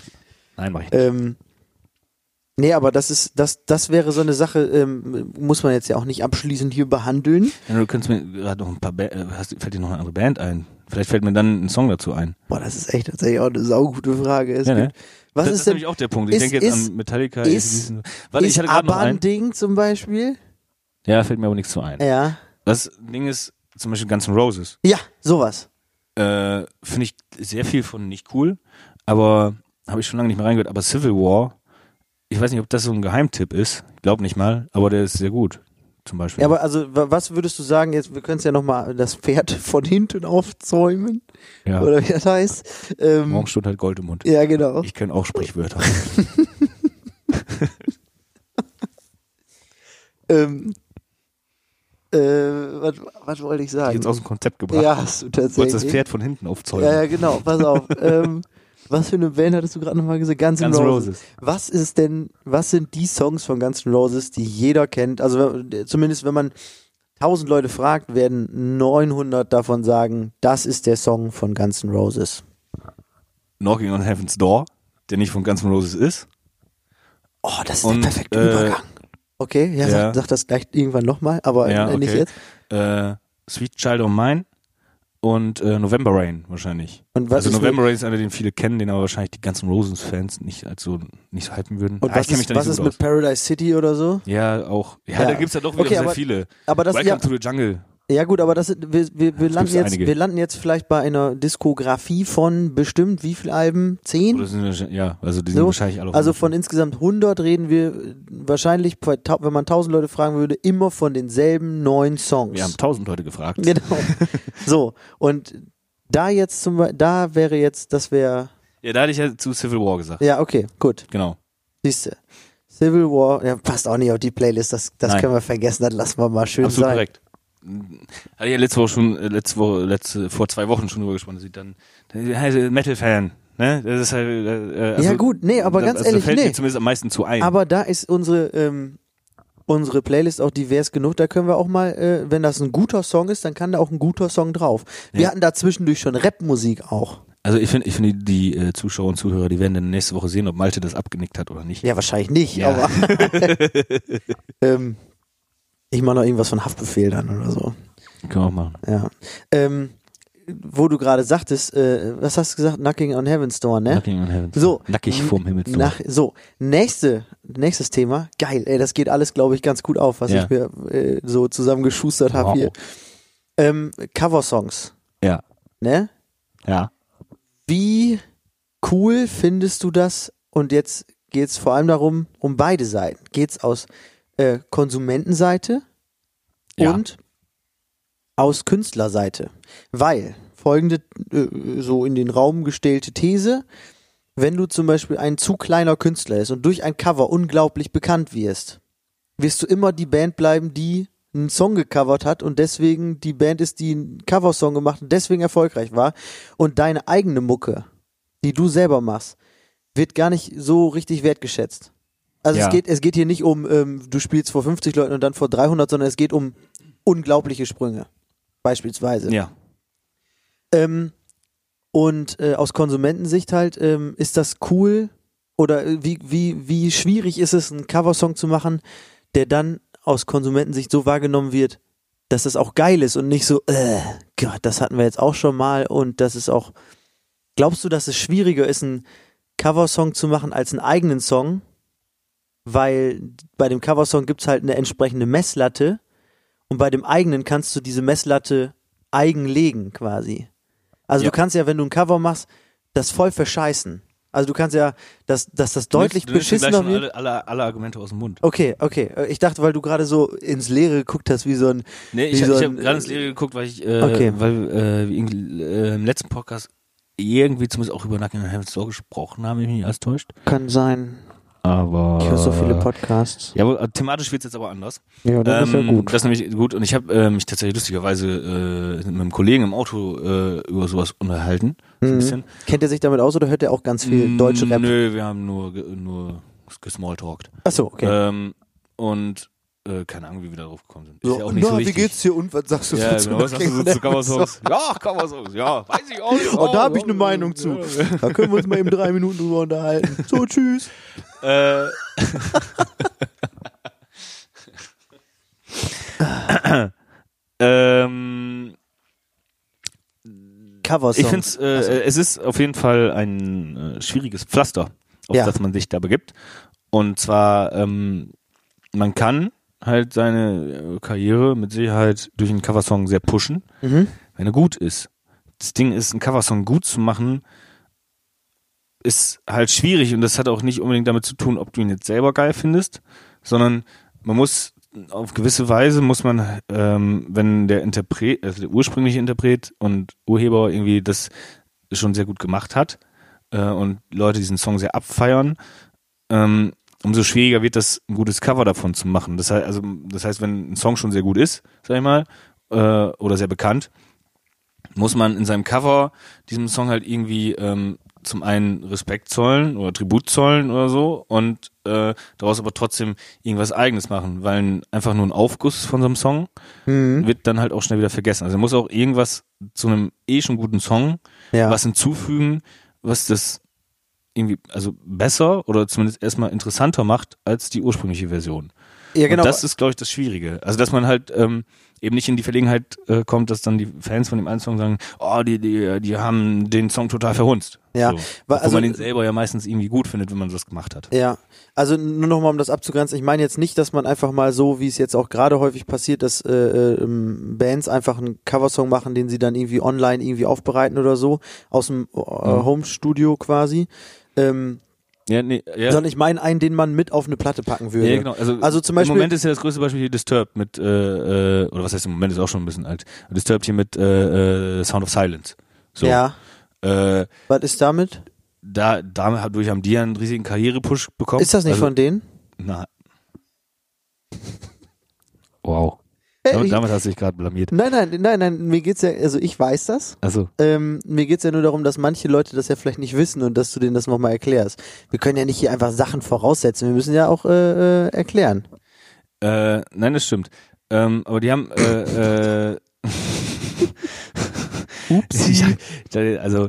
Nein, mach ich nicht. Ähm, nee, aber das ist, das, das wäre so eine Sache, ähm, muss man jetzt ja auch nicht abschließend hier behandeln. Ja, du könntest mir gerade noch ein paar, ba äh, hast, fällt dir noch eine andere Band ein? Vielleicht fällt mir dann ein Song dazu ein. Boah, das ist echt tatsächlich auch eine saugute Frage. Es Ja, ne? was das ist, ist nämlich auch der Punkt. Ich ist- denke jetzt ist- an Metallica. ist-. Warte, ist ich hatte ein. Ding zum Beispiel? Ja, fällt mir aber nichts zu ein. Ja. Das Ding ist zum Beispiel Guns N' Roses. Ja, sowas. Äh, Finde ich sehr viel von nicht cool, aber habe ich schon lange nicht mehr reingehört. Aber Civil War, ich weiß nicht, ob das so ein Geheimtipp ist. Glaub nicht mal, aber der ist sehr gut. Zum Beispiel. Ja, aber also, wa- was würdest du sagen, jetzt, wir können es ja nochmal das Pferd von hinten aufzäumen, ja. oder wie das heißt. Ähm, Morgen steht halt Gold im Mund. ja, genau. Ich kenne auch Sprichwörter. Ähm, äh, was, was wollte ich sagen? jetzt aus dem Konzept gebracht. ja, hast du Du wolltest tatsächlich. das Pferd von hinten aufzäumen. Ja, ja, genau, pass auf. ähm, was für eine Band hattest du gerade nochmal gesagt? Guns Guns Roses. Roses. Was ist denn, was sind die Songs von Guns N' Roses, die jeder kennt? Also wenn- zumindest wenn man 1000 Leute fragt, werden 900 davon sagen, das ist der Song von Guns N' Roses. Knocking on Heaven's Door, der nicht von Guns N' Roses ist. Oh, das ist Und, der perfekte äh, Übergang. Okay, ja, ja. Sag, sag das gleich irgendwann nochmal, aber Ja, äh, nicht okay. jetzt. Äh, Sweet Child of Mine und äh, November Rain wahrscheinlich. Und was also November Rain ist einer, den viele kennen, den aber wahrscheinlich die ganzen Roses-Fans nicht als so nicht so hypen würden. und Ah, was ist, was ist mit aus. Paradise City oder so? Ja, auch. Ja, Ja. da gibt's ja doch wieder Okay, sehr aber- viele. Aber das Welcome ja, to the Jungle. Ja gut, aber das wir, wir, wir, landen gibt's jetzt, einige. wir landen jetzt vielleicht bei einer Diskografie von bestimmt wie viel Alben? Zehn? Sind ja, also die sind So, wahrscheinlich alle Also von insgesamt 100 reden wir wahrscheinlich, wenn man 1000 Leute fragen würde, immer von denselben neun Songs. Wir haben tausend Leute gefragt. Genau. so, und da jetzt zum da wäre jetzt, das wäre, Ja, da hatte ich ja zu Civil War gesagt. ja, okay, gut, Genau. siehste. Civil War, ja, passt auch nicht auf die Playlist, das, das Nein. können wir vergessen, das lassen wir mal schön Absolut sein. korrekt. Hatte ich ja letzte Woche schon, äh, letzte Woche, letzte, vor zwei Wochen schon drüber gesprochen. Das sieht dann, der heißt Metal-Fan, ne? Das ist halt, äh, also, Ja, gut, nee, aber ganz also, ehrlich, fällt nee. mir zumindest am meisten zu ein. Aber da ist unsere, ähm, unsere Playlist auch divers genug, da können wir auch mal, äh, wenn das ein guter Song ist, dann kann da auch ein guter Song drauf. Wir Ja. hatten da zwischendurch schon Rapmusik auch. also ich finde, ich finde die, die äh, Zuschauer und Zuhörer, die werden dann nächste Woche sehen, ob Malte das abgenickt hat oder nicht. Ja, wahrscheinlich nicht, Ja. aber ähm, ich mache noch irgendwas von Haftbefehl dann oder so. Können wir auch machen. Ja. Ähm, wo du gerade sagtest, äh, was hast du gesagt? Knocking on Heaven's Door, ne? Knocking on Heaven. So. Nackig vorm Himmel. Nach, so, nächste, nächstes Thema. Geil, ey, das geht alles, glaube ich, ganz gut auf, was Ja. ich mir äh, so zusammengeschustert habe Wow. hier. Ähm, Coversongs, Ja. ne? Ja. Wie cool findest du das? Und jetzt geht's vor allem darum, um beide Seiten. Geht's aus äh, Konsumentenseite Ja. und aus Künstlerseite. Weil folgende äh, so in den Raum gestellte These, wenn du zum Beispiel ein zu kleiner Künstler ist und durch ein Cover unglaublich bekannt wirst, wirst du immer die Band bleiben, die einen Song gecovert hat und deswegen die Band ist, die einen Coversong gemacht und deswegen erfolgreich war und deine eigene Mucke, die du selber machst, wird gar nicht so richtig wertgeschätzt. Also Ja. es geht es geht hier nicht um ähm, du spielst vor 50 Leuten und dann vor 300, sondern es geht um unglaubliche Sprünge beispielsweise. Ja. Ähm, und äh, aus Konsumentensicht halt, ähm, ist das cool oder äh, wie, wie, wie schwierig ist es, einen Coversong zu machen, der dann aus Konsumentensicht so wahrgenommen wird, dass es auch geil ist und nicht so, äh, Gott, das hatten wir jetzt auch schon mal und das ist auch. Glaubst du, dass es schwieriger ist, einen Coversong zu machen als einen eigenen Song? Weil bei dem Coversong gibt's halt eine entsprechende Messlatte und bei dem eigenen kannst du diese Messlatte eigen legen quasi. Also Ja. du kannst ja, wenn du ein Cover machst, das voll verscheißen. Also du kannst ja, dass, dass das deutlich du du nimmst beschissener schon wird. alle, alle, alle Argumente aus dem Mund. Okay, okay. Ich dachte, weil du gerade so ins Leere geguckt hast, wie so ein. Nee, ich, so ich habe gerade ins Leere geguckt, weil ich, äh, Okay. weil äh, äh, im letzten Podcast irgendwie zumindest auch über on Heaven's Door gesprochen haben, wenn mich nicht alles täuscht. Kann sein. Aber Ich höre so viele Podcasts. Ja, aber thematisch wird's jetzt aber anders. Ja, das ist ja Ähm, gut. Das ist nämlich gut. Und ich habe äh, mich tatsächlich lustigerweise äh, mit einem Kollegen im Auto äh, über sowas unterhalten. So Mhm. Kennt er sich damit aus oder hört er auch ganz viel deutsche Rap? Mm, Nö, wir haben nur, nur gesmalltalkt. Achso, okay. Ähm, und äh, keine Ahnung, wie wir darauf gekommen sind. Ist so, ja auch nicht na, so wie wichtig. geht's dir und was sagst du Ja, dazu? genau, was sagst du zu Coversongs? Ja, Coversongs, ja, weiß ich auch nicht. Oh, da habe ich eine Meinung zu. Da können wir uns mal eben drei Minuten drüber unterhalten. So, tschüss. Äh, ähm, Coversong. ich finde es, äh, es ist auf jeden Fall ein äh, schwieriges Pflaster, auf Ja. das man sich da begibt. Und zwar, ähm, man kann halt seine äh, Karriere mit Sicherheit durch einen Coversong sehr pushen, Mhm. wenn er gut ist. Das Ding ist, einen Coversong gut zu machen, ist halt schwierig und das hat auch nicht unbedingt damit zu tun, ob du ihn jetzt selber geil findest, sondern man muss auf gewisse Weise muss man, ähm, wenn der Interpret, also der ursprüngliche Interpret und Urheber irgendwie das schon sehr gut gemacht hat äh, und Leute diesen Song sehr abfeiern, ähm, umso schwieriger wird das, ein gutes Cover davon zu machen. Das heißt, also, das heißt, wenn ein Song schon sehr gut ist, sag ich mal, äh, oder sehr bekannt, muss man in seinem Cover diesem Song halt irgendwie ähm, zum einen Respekt zollen oder Tribut zollen oder so und äh, daraus aber trotzdem irgendwas eigenes machen, weil ein, einfach nur ein Aufguss von so einem Song Mhm. wird dann halt auch schnell wieder vergessen. Also er muss auch irgendwas zu einem eh schon guten Song Ja. was hinzufügen, was das irgendwie also besser oder zumindest erstmal interessanter macht als die ursprüngliche Version. Ja, genau. Und das ist, glaube ich, das Schwierige. Also, dass man halt ähm, eben nicht in die Verlegenheit äh, kommt, dass dann die Fans von dem einen Song sagen, oh, die, die, die haben den Song total verhunzt. Ja, So. Obwohl also- man den selber ja meistens irgendwie gut findet, wenn man das gemacht hat. Ja, also nur noch mal, um das abzugrenzen. Ich meine jetzt nicht, dass man einfach mal so, wie es jetzt auch gerade häufig passiert, dass äh, äh, ähm, Bands einfach einen Coversong machen, den sie dann irgendwie online irgendwie aufbereiten oder so, aus dem äh, Mhm. Home-Studio quasi. Ähm, Ja, nee, ja. Sondern ich meine einen, den man mit auf eine Platte packen würde. Ja, genau. Also, Also zum Beispiel- Im Moment ist ja das größte Beispiel hier Disturbed mit, äh, äh, oder was heißt im Moment ist auch schon ein bisschen alt. Disturbed hier mit äh, äh, Sound of Silence. So. Ja, Äh, was ist damit? da, dadurch haben die ja einen riesigen Karrierepush bekommen. Ist das nicht also, von denen? Na. Wow. Hey, Damit, damit hast du dich gerade blamiert. Nein, nein, nein, nein, mir geht's ja, also ich weiß das. Also, Ähm, mir geht's ja nur darum, dass manche Leute das ja vielleicht nicht wissen und dass du denen das nochmal erklärst. Wir können ja nicht hier einfach Sachen voraussetzen, wir müssen ja auch äh, äh, erklären. äh, nein, das stimmt. Ähm, aber die haben, äh, äh, Upsi. Ich- also,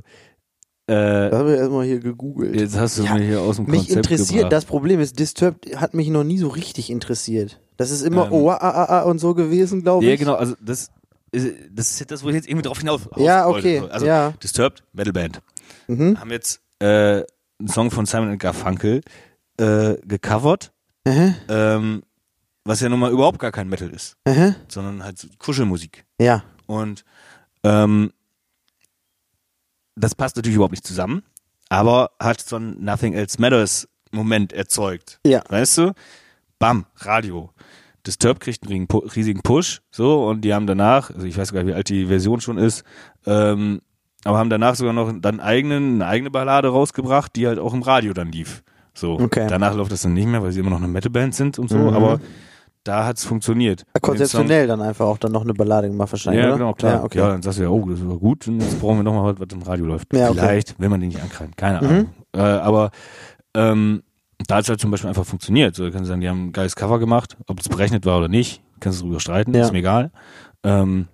äh, Da haben wir erstmal hier gegoogelt. jetzt hast du Ja, mich hier aus dem mich Konzept interessiert, gebracht. das Problem ist, Disturbed hat mich noch nie so richtig interessiert. Das ist immer Ähm. oh, ah, ah, ah und so gewesen, glaube ich. Ja, genau, also das ist, das ist das, wo ich jetzt irgendwie drauf hinaus Ja, wollte. okay, Also ja. Disturbed, Metalband, Mhm. haben jetzt äh, einen Song von Simon Garfunkel äh, gecovert, Mhm. ähm, was ja nun mal überhaupt gar kein Metal ist, Mhm. sondern halt Kuschelmusik. Ja. Und ähm, das passt natürlich überhaupt nicht zusammen, aber hat so einen Nothing Else Matters Moment erzeugt. Ja. Weißt du? Bam, Radio. Disturbed kriegt einen riesigen Pu- riesigen Push, so, und die haben danach, also ich weiß gar nicht, wie alt die Version schon ist, ähm, aber haben danach sogar noch dann eigenen, eine eigene Ballade rausgebracht, die halt auch im Radio dann lief. So. Okay. Danach läuft das dann nicht mehr, weil sie immer noch eine Metalband sind und so, Mhm. aber da hat's funktioniert. Den Song- Konzeptionell dann einfach auch dann noch eine Ballade gemacht wahrscheinlich, ja, oder? genau, klar. Ja, Ja, okay. dann sagst du ja, oh, das war gut, und jetzt brauchen wir nochmal was, was im Radio läuft. Ja, okay. Vielleicht, wenn man den nicht ankreiden, keine Mhm. Ahnung. Äh, aber ähm, da hat es halt zum Beispiel einfach funktioniert. So, du kannst sagen, die haben ein geiles Cover gemacht, ob es berechnet war oder nicht, kannst du drüber streiten, Ja. ist mir egal. Ähm,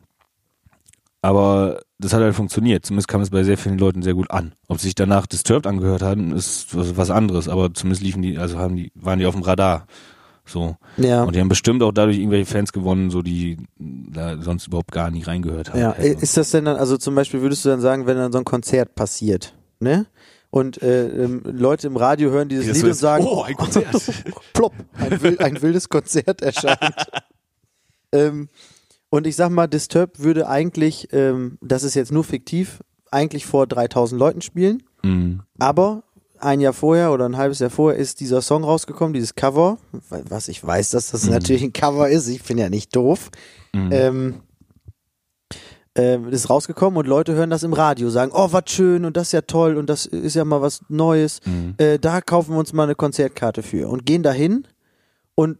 aber das hat halt funktioniert. Zumindest kam es bei sehr vielen Leuten sehr gut an. Ob sie sich danach Disturbed angehört haben, ist was, anderes. Aber zumindest liefen die, also haben die, waren die auf dem Radar. So. Ja. Und die haben bestimmt auch dadurch irgendwelche Fans gewonnen, so die da sonst überhaupt gar nie reingehört haben. Ja, Also. ist das denn dann, also zum Beispiel würdest du dann sagen, wenn dann so ein Konzert passiert, ne? Und äh, ähm, Leute im Radio hören dieses das Lied und sagen, oh, ein Konzert. plopp, ein, wild, ein wildes Konzert erscheint. ähm, und ich sag mal, Disturbed würde eigentlich, ähm, das ist jetzt nur fiktiv, eigentlich vor 3000 Leuten spielen, Mhm. aber ein Jahr vorher oder ein halbes Jahr vorher ist dieser Song rausgekommen, dieses Cover, was ich weiß, dass das Mhm. natürlich ein Cover ist, ich bin ja nicht doof. Mhm. Ähm, ähm, ist rausgekommen und Leute hören das im Radio, sagen, oh, was schön und das ist ja toll und das ist ja mal was Neues. Mhm. Äh, da kaufen wir uns mal eine Konzertkarte für und gehen dahin und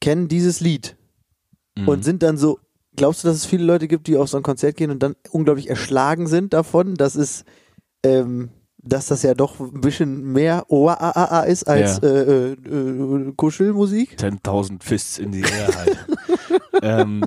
kennen dieses Lied Mhm. und sind dann so, glaubst du, dass es viele Leute gibt, die auf so ein Konzert gehen und dann unglaublich erschlagen sind davon, dass es, ähm, dass das ja doch ein bisschen mehr OAAA ist als Ja. äh, äh, äh, Kuschelmusik? 10.000 Fists in die Air halt. ähm,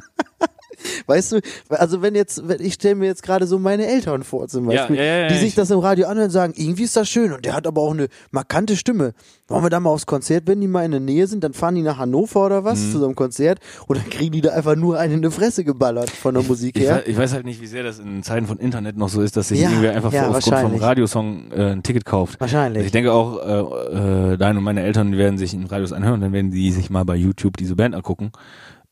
Weißt du, also wenn jetzt, wenn ich stelle mir jetzt gerade so meine Eltern vor zum Beispiel, ja, ja, ja, die sich ich- das im Radio anhören und sagen, irgendwie ist das schön und der hat aber auch eine markante Stimme. Wollen wir da mal aufs Konzert, wenn die mal in der Nähe sind, dann fahren die nach Hannover oder Mhm. was zu so einem Konzert und dann kriegen die da einfach nur einen in die Fresse geballert von der Musik ich, her. weiß, ich weiß halt nicht, wie sehr das in Zeiten von Internet noch so ist, dass sich Ja, irgendwer einfach ja, aufgrund vom. Radiosong äh, ein Ticket kauft. Wahrscheinlich. Ich denke auch, äh, äh, deine und meine Eltern werden sich in Radios anhören, dann werden die sich mal bei YouTube diese Band angucken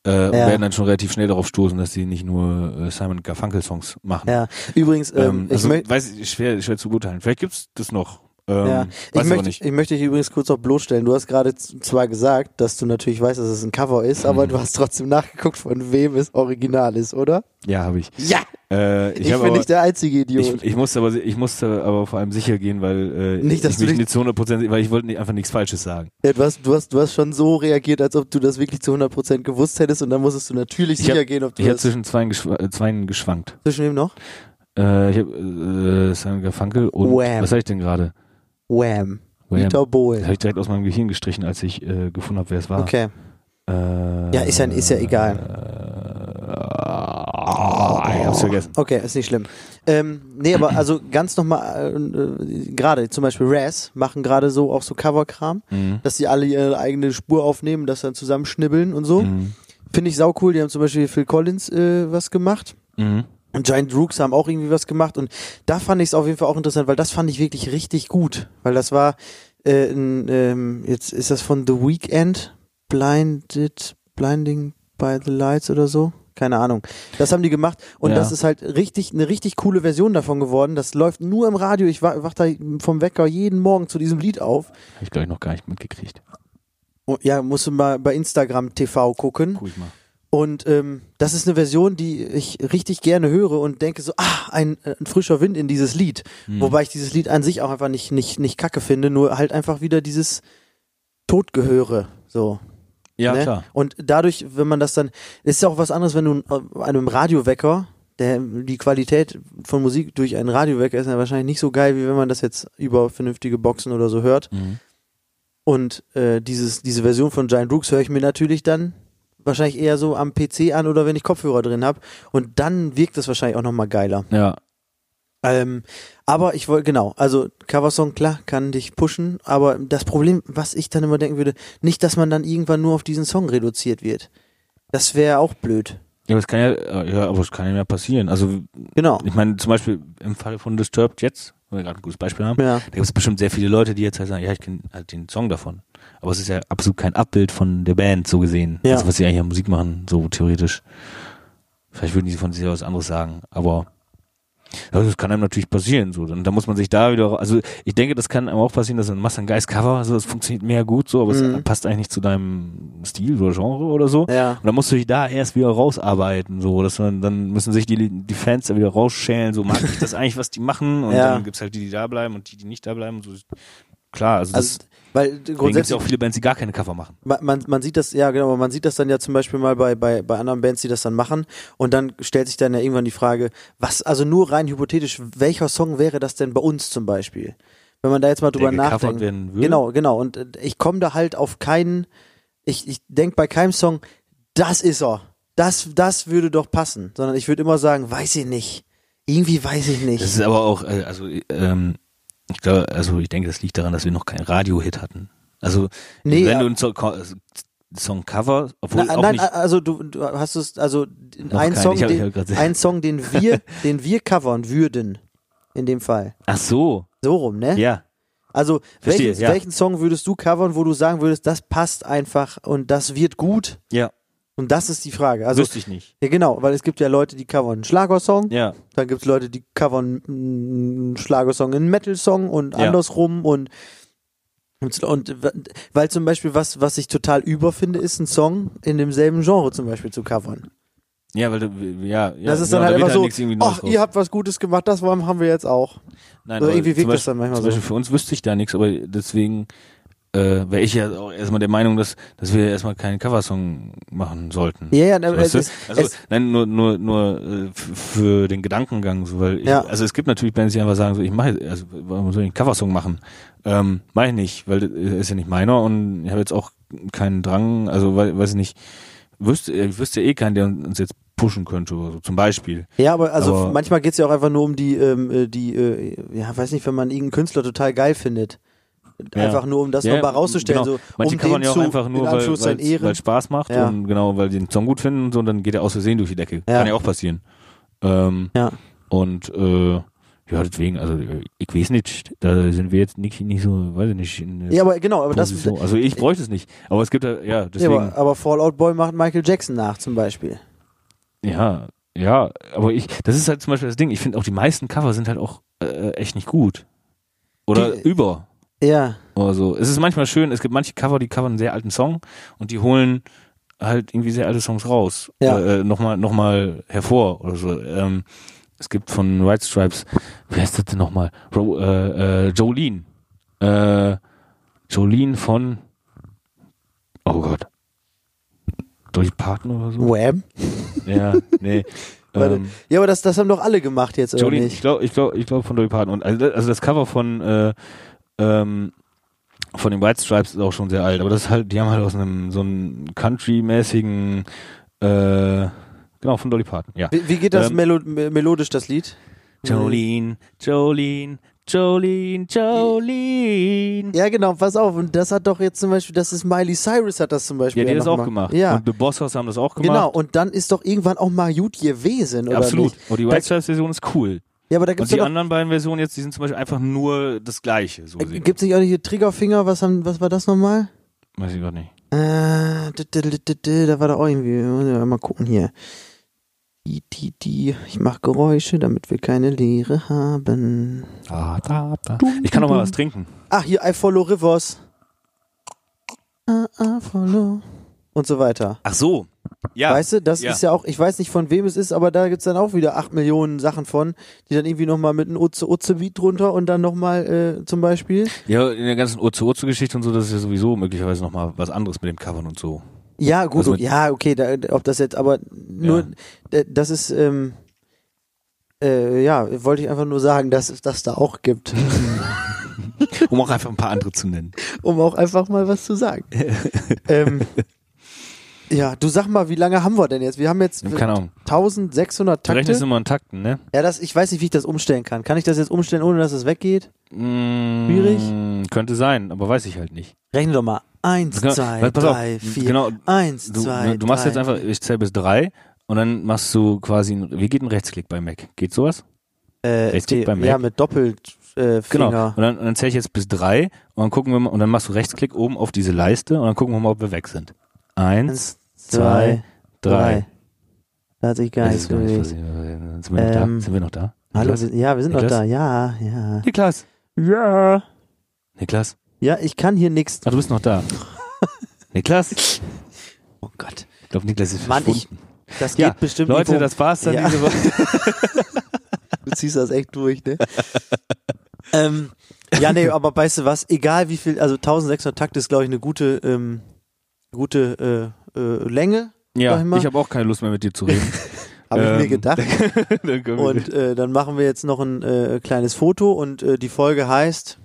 äh, und Ja. werden dann schon relativ schnell darauf stoßen, dass sie nicht nur äh, Simon Garfunkel Songs machen. ja, übrigens, ähm, Ähm, ich also, möchte weiß ich, schwer, schwer zu beurteilen. Vielleicht gibt's das noch. Ähm, Ja, ich möchte, nicht. ich möchte dich übrigens kurz auch bloßstellen. Du hast gerade zwar gesagt, dass du natürlich weißt, dass es ein Cover ist, Mhm. aber du hast trotzdem nachgeguckt, von wem es original ist, oder? Ja, habe ich. Ja! Äh, Ich, ich bin aber, nicht der einzige Idiot. Ich, ich musste aber ich musste aber vor allem sicher gehen, weil äh, Nicht, dass ich du mich nicht zu 100 weil ich wollte nicht, einfach nichts Falsches sagen. Ja, du, hast, du, hast, du hast schon so reagiert, als ob du das wirklich zu 100% gewusst hättest und dann musstest du natürlich Ich sicher hab- gehen, ob du Ich habe zwischen zwei, geschw äh, zweien geschwankt. zwischen wem noch? Äh, ich habe äh, Simon Garfunkel und Wham. was sag ich denn gerade? Wham. Wham. Dieter Das Bohlen. habe ich direkt aus meinem Gehirn gestrichen, als ich äh, gefunden habe, wer es war. Okay. Äh, Ja, ist ja, ist ja egal. Äh, hab's vergessen. Okay, ist nicht schlimm. Ähm, nee, aber also ganz nochmal, äh, gerade zum Beispiel Raz machen gerade so auch so Coverkram, Mhm. dass sie alle ihre eigene Spur aufnehmen, das dann zusammenschnibbeln und so. Mhm. Finde ich sau cool. Die haben zum Beispiel Phil Collins äh, was gemacht. Mhm. Und Giant Rooks haben auch irgendwie was gemacht und da fand ich es auf jeden Fall auch interessant, weil das fand ich wirklich richtig gut, weil das war äh, ein, ähm, jetzt ist das von The Weeknd, Blinded, Blinding by the Lights oder so, keine Ahnung. Das haben die gemacht und Ja. das ist halt richtig eine richtig coole Version davon geworden. Das läuft nur im Radio. Ich wa- wach da vom Wecker jeden Morgen zu diesem Lied auf. Hab ich glaube ich noch gar nicht mitgekriegt. Oh, Ja, musst du mal bei Instagram TV gucken. Guck ich mal. Und ähm, das ist eine Version, die ich richtig gerne höre und denke so, ah, ein, äh, ein frischer Wind in dieses Lied. Mhm. Wobei ich dieses Lied an sich auch einfach nicht, nicht, nicht kacke finde, nur halt einfach wieder dieses Todgehöre. So. Ja, ne? klar. Und dadurch, wenn man das dann, es ist ja auch was anderes, wenn du äh, einem Radiowecker, der, die Qualität von Musik durch einen Radiowecker ist ja wahrscheinlich nicht so geil, wie wenn man das jetzt über vernünftige Boxen oder so hört. Mhm. Und äh, dieses, diese Version von Giant Rooks höre ich mir natürlich dann wahrscheinlich eher so am PC an oder wenn ich Kopfhörer drin habe. Und dann wirkt das wahrscheinlich auch nochmal geiler. Ja. Ähm, aber ich wollte, genau, also Coversong, klar, kann dich pushen, aber das Problem, was ich dann immer denken würde, nicht, dass man dann irgendwann nur auf diesen Song reduziert wird. Das wäre auch blöd. Ja, aber es kann ja, äh, ja, aber es kann ja mehr passieren. Also, Genau. ich meine, zum Beispiel im Fall von Disturbed jetzt, wo wir gerade ein gutes Beispiel haben, Ja. da gibt es bestimmt sehr viele Leute, die jetzt halt sagen, ja, ich kenne halt den Song davon. Aber es ist ja absolut kein Abbild von der Band, so gesehen. Ja. Also, was sie eigentlich an Musik machen, so theoretisch. Vielleicht würden die von sich aus anderes sagen, aber ja, das kann einem natürlich passieren, so. Dann, da muss man sich da wieder, also ich denke, das kann einem auch passieren, dass ein geiles Cover, also das funktioniert mehr gut, so, aber Mhm. es passt eigentlich nicht zu deinem Stil oder Genre oder so. Ja. Und dann musst du dich da erst wieder rausarbeiten, so, dass man, dann müssen sich die, die Fans da wieder rausschälen, so, mag ich das eigentlich, was die machen? Und Ja. dann gibt's halt die, die da bleiben und die, die nicht da bleiben, so. Klar, also, Also, das, weil grundsätzlich, ja auch viele Bands, die gar keine Cover machen. man, man, man sieht das, ja genau, man sieht das dann ja zum Beispiel mal bei, bei, bei anderen Bands, die das dann machen und dann stellt sich dann ja irgendwann die Frage, was, also nur rein hypothetisch, welcher Song wäre das denn bei uns zum Beispiel? Wenn man da jetzt mal drüber nachdenkt. werden würde. Genau, genau. Und äh, ich komme da halt auf keinen, ich, ich denk bei keinem Song, das ist er. Das, das würde doch passen. Sondern ich würde immer sagen, weiß ich nicht. Irgendwie weiß ich nicht. Das ist aber auch, äh, also, ähm, ich glaube, also ich denke, das liegt daran, dass wir noch keinen Radio-Hit hatten. Also, Nee, wenn ja. du einen Song, Song Cover, obwohl Na, auch nein, nicht, also du, du hast es, also ein. Song, hab- den, ein Song, den wir, den wir covern würden, in dem Fall. ach so, So rum, ne? ja, Also Verstehe, welchen, ja. welchen Song würdest du covern, wo du sagen würdest, das passt einfach und das wird gut? ja, Und das ist die Frage. Also wüsste ich nicht. ja genau, weil es gibt ja Leute, die covern einen Schlagersong, Ja, dann gibt es Leute, die covern einen Schlagersong, einen Metal-Song und Ja. andersrum und und, weil zum Beispiel was, was ich total überfinde, ist ein Song in demselben Genre zum Beispiel zu covern. ja, weil, du- ja, ja. das ist genau, dann halt da einfach so, irgendwie Neues ach, ihr habt was Gutes gemacht, das haben wir jetzt auch. Nein, So aber irgendwie wirkt das dann manchmal zum so. Beispiel für uns wüsste ich da nichts, aber deswegen äh, wäre ich ja auch erstmal der Meinung, dass, dass wir erstmal keinen Coversong machen sollten. Ja, ja, äh, weißt du? es, also es, nein, nur nur nur äh, für den Gedankengang, so weil ich, Ja. also es gibt natürlich Bands, die einfach sagen, so ich mache, also warum soll ich einen Coversong machen? Ähm, mach ich nicht, weil das ist ja nicht meiner und ich habe jetzt auch keinen Drang, also weil, weiß ich nicht, wüsste, ich wüsste eh keinen, der uns jetzt pushen könnte oder so, zum Beispiel. ja, aber also aber- manchmal geht's ja auch einfach nur um die, ähm, äh, die, äh, ja, weiß nicht, wenn man irgendeinen Künstler total geil findet. Ja. Einfach nur, um das Ja, nochmal rauszustellen. genau. So, Manche um covern den ja auch einfach nur, weil es Spaß macht Ja. und genau, weil die den Song gut finden und so, und dann geht er aus Versehen durch die Decke. Kann ja auch passieren. Ähm, Ja. Und äh, ja, deswegen, also ich weiß nicht, da sind wir jetzt nicht, nicht so, weiß ich nicht, Ja, aber genau, aber das, Position. also ich bräuchte es nicht. Aber es gibt ja, ja, ja, deswegen, aber, aber Fallout Boy macht Michael Jackson nach zum Beispiel. ja, ja, aber ich, das ist halt zum Beispiel das Ding, ich finde auch die meisten Cover sind halt auch äh, echt nicht gut. Oder Die- über. Ja, oder so. Es ist manchmal schön, es gibt manche Cover, die covern einen sehr alten Song und die holen halt irgendwie sehr alte Songs raus. Ja. Äh, nochmal noch mal hervor oder so. Ähm, es gibt von White Stripes, wie heißt das denn nochmal? Ro äh, äh, Jolene. Äh, Jolene von Oh Gott. Dolly Parton oder so? Wham. Ja, nee. Ähm, Ja, aber das, das haben doch alle gemacht jetzt, oder Jolene, ich nicht? glaube, ich glaube, ich glaube von Dolly Parton. Und also, das- also das Cover von äh, ähm, von den White Stripes ist auch schon sehr alt, aber das ist halt, die haben halt aus einem so einem Country-mäßigen äh, Genau, von Dolly Parton. Ja. Wie, wie geht das Ähm, melo me- melodisch, das Lied? Jolene, Jolene, Jolene, Jolene. Ja, genau, pass auf. Und das hat doch jetzt zum Beispiel, das ist Miley Cyrus hat das zum Beispiel. Ja, die hat das auch gemacht. Ja, Und The Bossos haben das auch gemacht. genau. Und dann ist doch irgendwann auch mal gut gewesen, oder Absolut. nicht? Und die Da- White Stripes Version ist cool. Ja, aber da Und gibt's die ja anderen beiden Versionen jetzt, die sind zum Beispiel einfach nur das Gleiche. So noch, sehen. gibt's nicht auch nicht hier Triggerfinger? Was haben, was war das nochmal? Weiß ich gerade nicht. Äh, da war da auch irgendwie, mal gucken hier. Die, die, die, ich mach Geräusche, damit wir keine Leere haben. Da, da, da. Ich kann noch mal was trinken. Ach, hier, I follow rivers. I, I follow. Und so weiter. Ach so. Ja. Weißt du, das ja. ist ja auch, ich weiß nicht von wem es ist, aber da gibt's dann auch wieder acht Millionen Sachen von, die dann irgendwie nochmal mit einem Utze-Utze-Beat drunter und dann nochmal äh, zum Beispiel. Ja, in der ganzen Urzu-Urzu-Geschichte und so, das ist ja sowieso möglicherweise nochmal was anderes mit dem Covern und so. Ja, gut, Also ja, okay, da, ob das jetzt, aber nur, äh, das ist, ähm, äh, ja, wollte ich einfach nur sagen, dass es das da auch gibt, Um auch einfach ein paar andere zu nennen. um auch einfach mal was zu sagen. ähm, ja, du sag mal, wie lange haben wir denn jetzt? Wir haben jetzt Keine Ahnung. 1600 Du rechnest Takte. immer in Takten, ne? Ja, das, ich weiß nicht, wie ich das umstellen kann. Kann ich das jetzt umstellen, ohne dass es weggeht? Schwierig? Könnte sein, aber weiß ich halt nicht. Rechne doch mal. Eins, Genau, zwei, pass auf, drei, vier. Genau, Eins, du, zwei, du machst drei. jetzt einfach, ich zähle bis drei und dann machst du quasi, ein- wie geht ein Rechtsklick bei Mac? Geht sowas? äh, Rechtsklick die- beim Mac. Ja, mit Doppelt äh, Genau. Finger. Und dann, und dann zähle ich jetzt bis drei und dann gucken wir mal, und dann machst du Rechtsklick oben auf diese Leiste und dann gucken wir mal, ob wir weg sind. Eins, Eins, zwei, drei. Da hat sich gar nichts bewegt. Sind wir noch Ähm, da? Sind wir noch da? Hallo, ja, wir sind noch da. Ja, ja. Niklas? Ja. Niklas? Ja, ich kann hier nichts. Ach, du bist noch da. Niklas? Oh Gott. Ich glaube, Niklas ist Mann, ich, das geht Ja, bestimmt Leute, nicht. das war's dann Ja. diese Woche. Du ziehst das echt durch, ne? ähm, ja, nee, aber weißt du was? Egal wie viel, also 1600 Takt ist, glaube ich, eine gute, ähm, gute äh, äh, Länge, Ja, ich habe auch keine Lust mehr mit dir zu reden. habe ich mir Ähm, gedacht. Dann Und äh, dann machen wir jetzt noch ein äh, kleines Foto und äh, die Folge heißt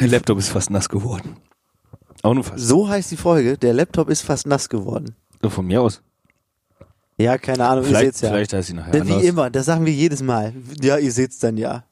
Der Laptop ist fast nass geworden. Auch nur fast. So heißt die Folge, der Laptop ist fast nass geworden. Von mir aus. Ja, keine Ahnung, ihr Vielleicht, seht's ja. vielleicht heißt sie nachher Wie anders. immer, das sagen wir jedes Mal. Ja, ihr seht's dann ja.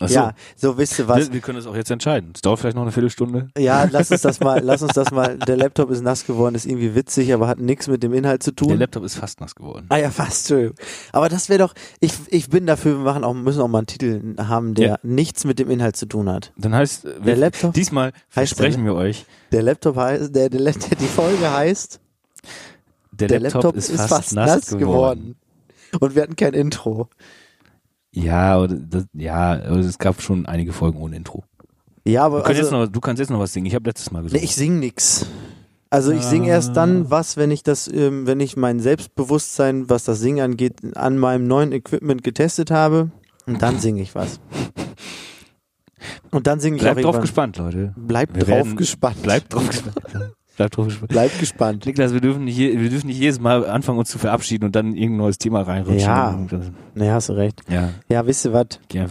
Ach so. Ja, so wisst ihr was. Wir, wir können es auch jetzt entscheiden. Es dauert vielleicht noch eine Viertelstunde. Ja, lass uns das mal, lass uns das mal. Der Laptop ist nass geworden, ist irgendwie witzig, aber hat nichts mit dem Inhalt zu Der tun. Laptop ist fast nass geworden. Ah ja, fast, Entschuldigung. Aber das wäre doch, ich, ich bin dafür, wir machen auch, müssen auch mal einen Titel haben, der Ja. nichts mit dem Inhalt zu tun hat. Dann heißt, äh, Der wir, Laptop diesmal versprechen wir euch, Der Laptop heißt, der, der, der die Folge heißt, der, der Laptop, ist fast, nass, geworden. Und wir hatten kein Intro. Ja, oder das, ja, aber es gab schon einige Folgen ohne Intro. Ja, aber Du, kannst also, jetzt noch, du kannst jetzt noch was singen. Ich habe letztes Mal nee, gesungen. ich sing nix. Also ich sing erst dann was, wenn ich das, ähm, wenn ich mein Selbstbewusstsein, was das Singen angeht, an meinem neuen Equipment getestet habe. Und dann singe ich was. Und dann singe ich Bleibt drauf gespannt, Leute. Bleibt Wir drauf werden- gespannt. Bleibt drauf gespannt. Bleibt. Bleibt gespannt. Niklas, wir dürfen, nicht, wir dürfen nicht jedes Mal anfangen, uns zu verabschieden und dann irgendein neues Thema reinrutschen. Ja. Ne, hast du recht. Ja, Ja, wisst ihr was?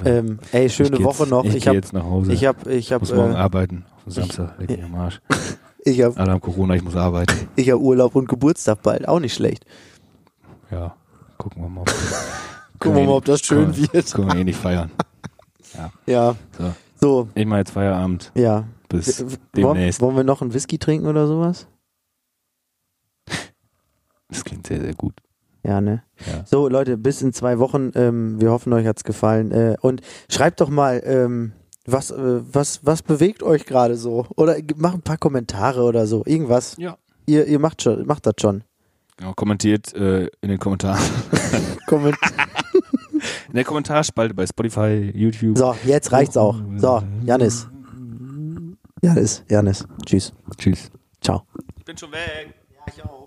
Ähm, ey, Ich schöne geh Woche jetzt, noch. Ich, Ich gehe jetzt nach Hause. ich hab, ich hab, muss morgen äh, arbeiten. Auf den Samstag. Leg mich am Arsch. ich hab, Alle haben Corona, ich muss arbeiten. ich hab Urlaub und Geburtstag bald. Auch nicht schlecht. Ja, gucken wir mal. Gucken wir mal, ob das schön können, wird. Können wir eh nicht feiern. Ja. So, So, ich mache jetzt Feierabend. ja. Bis demnächst. wollen wir noch einen Whisky trinken oder sowas? Das klingt sehr, sehr gut. Ja, ne? Ja. So, Leute, bis in zwei Wochen. Ähm, wir hoffen, euch hat's gefallen. Äh, und schreibt doch mal, ähm, was, äh, was, was bewegt euch gerade so? Oder macht ein paar Kommentare oder so. Irgendwas. Ja. Ihr, ihr macht schon, macht das schon. Genau, kommentiert äh, in den Kommentaren. Komment In der Kommentarspalte bei Spotify, YouTube. so, jetzt reicht's auch. So, Janis. Janis, Janis. Tschüss. Tschüss. Ciao. Ich bin schon weg. Ja, ich auch.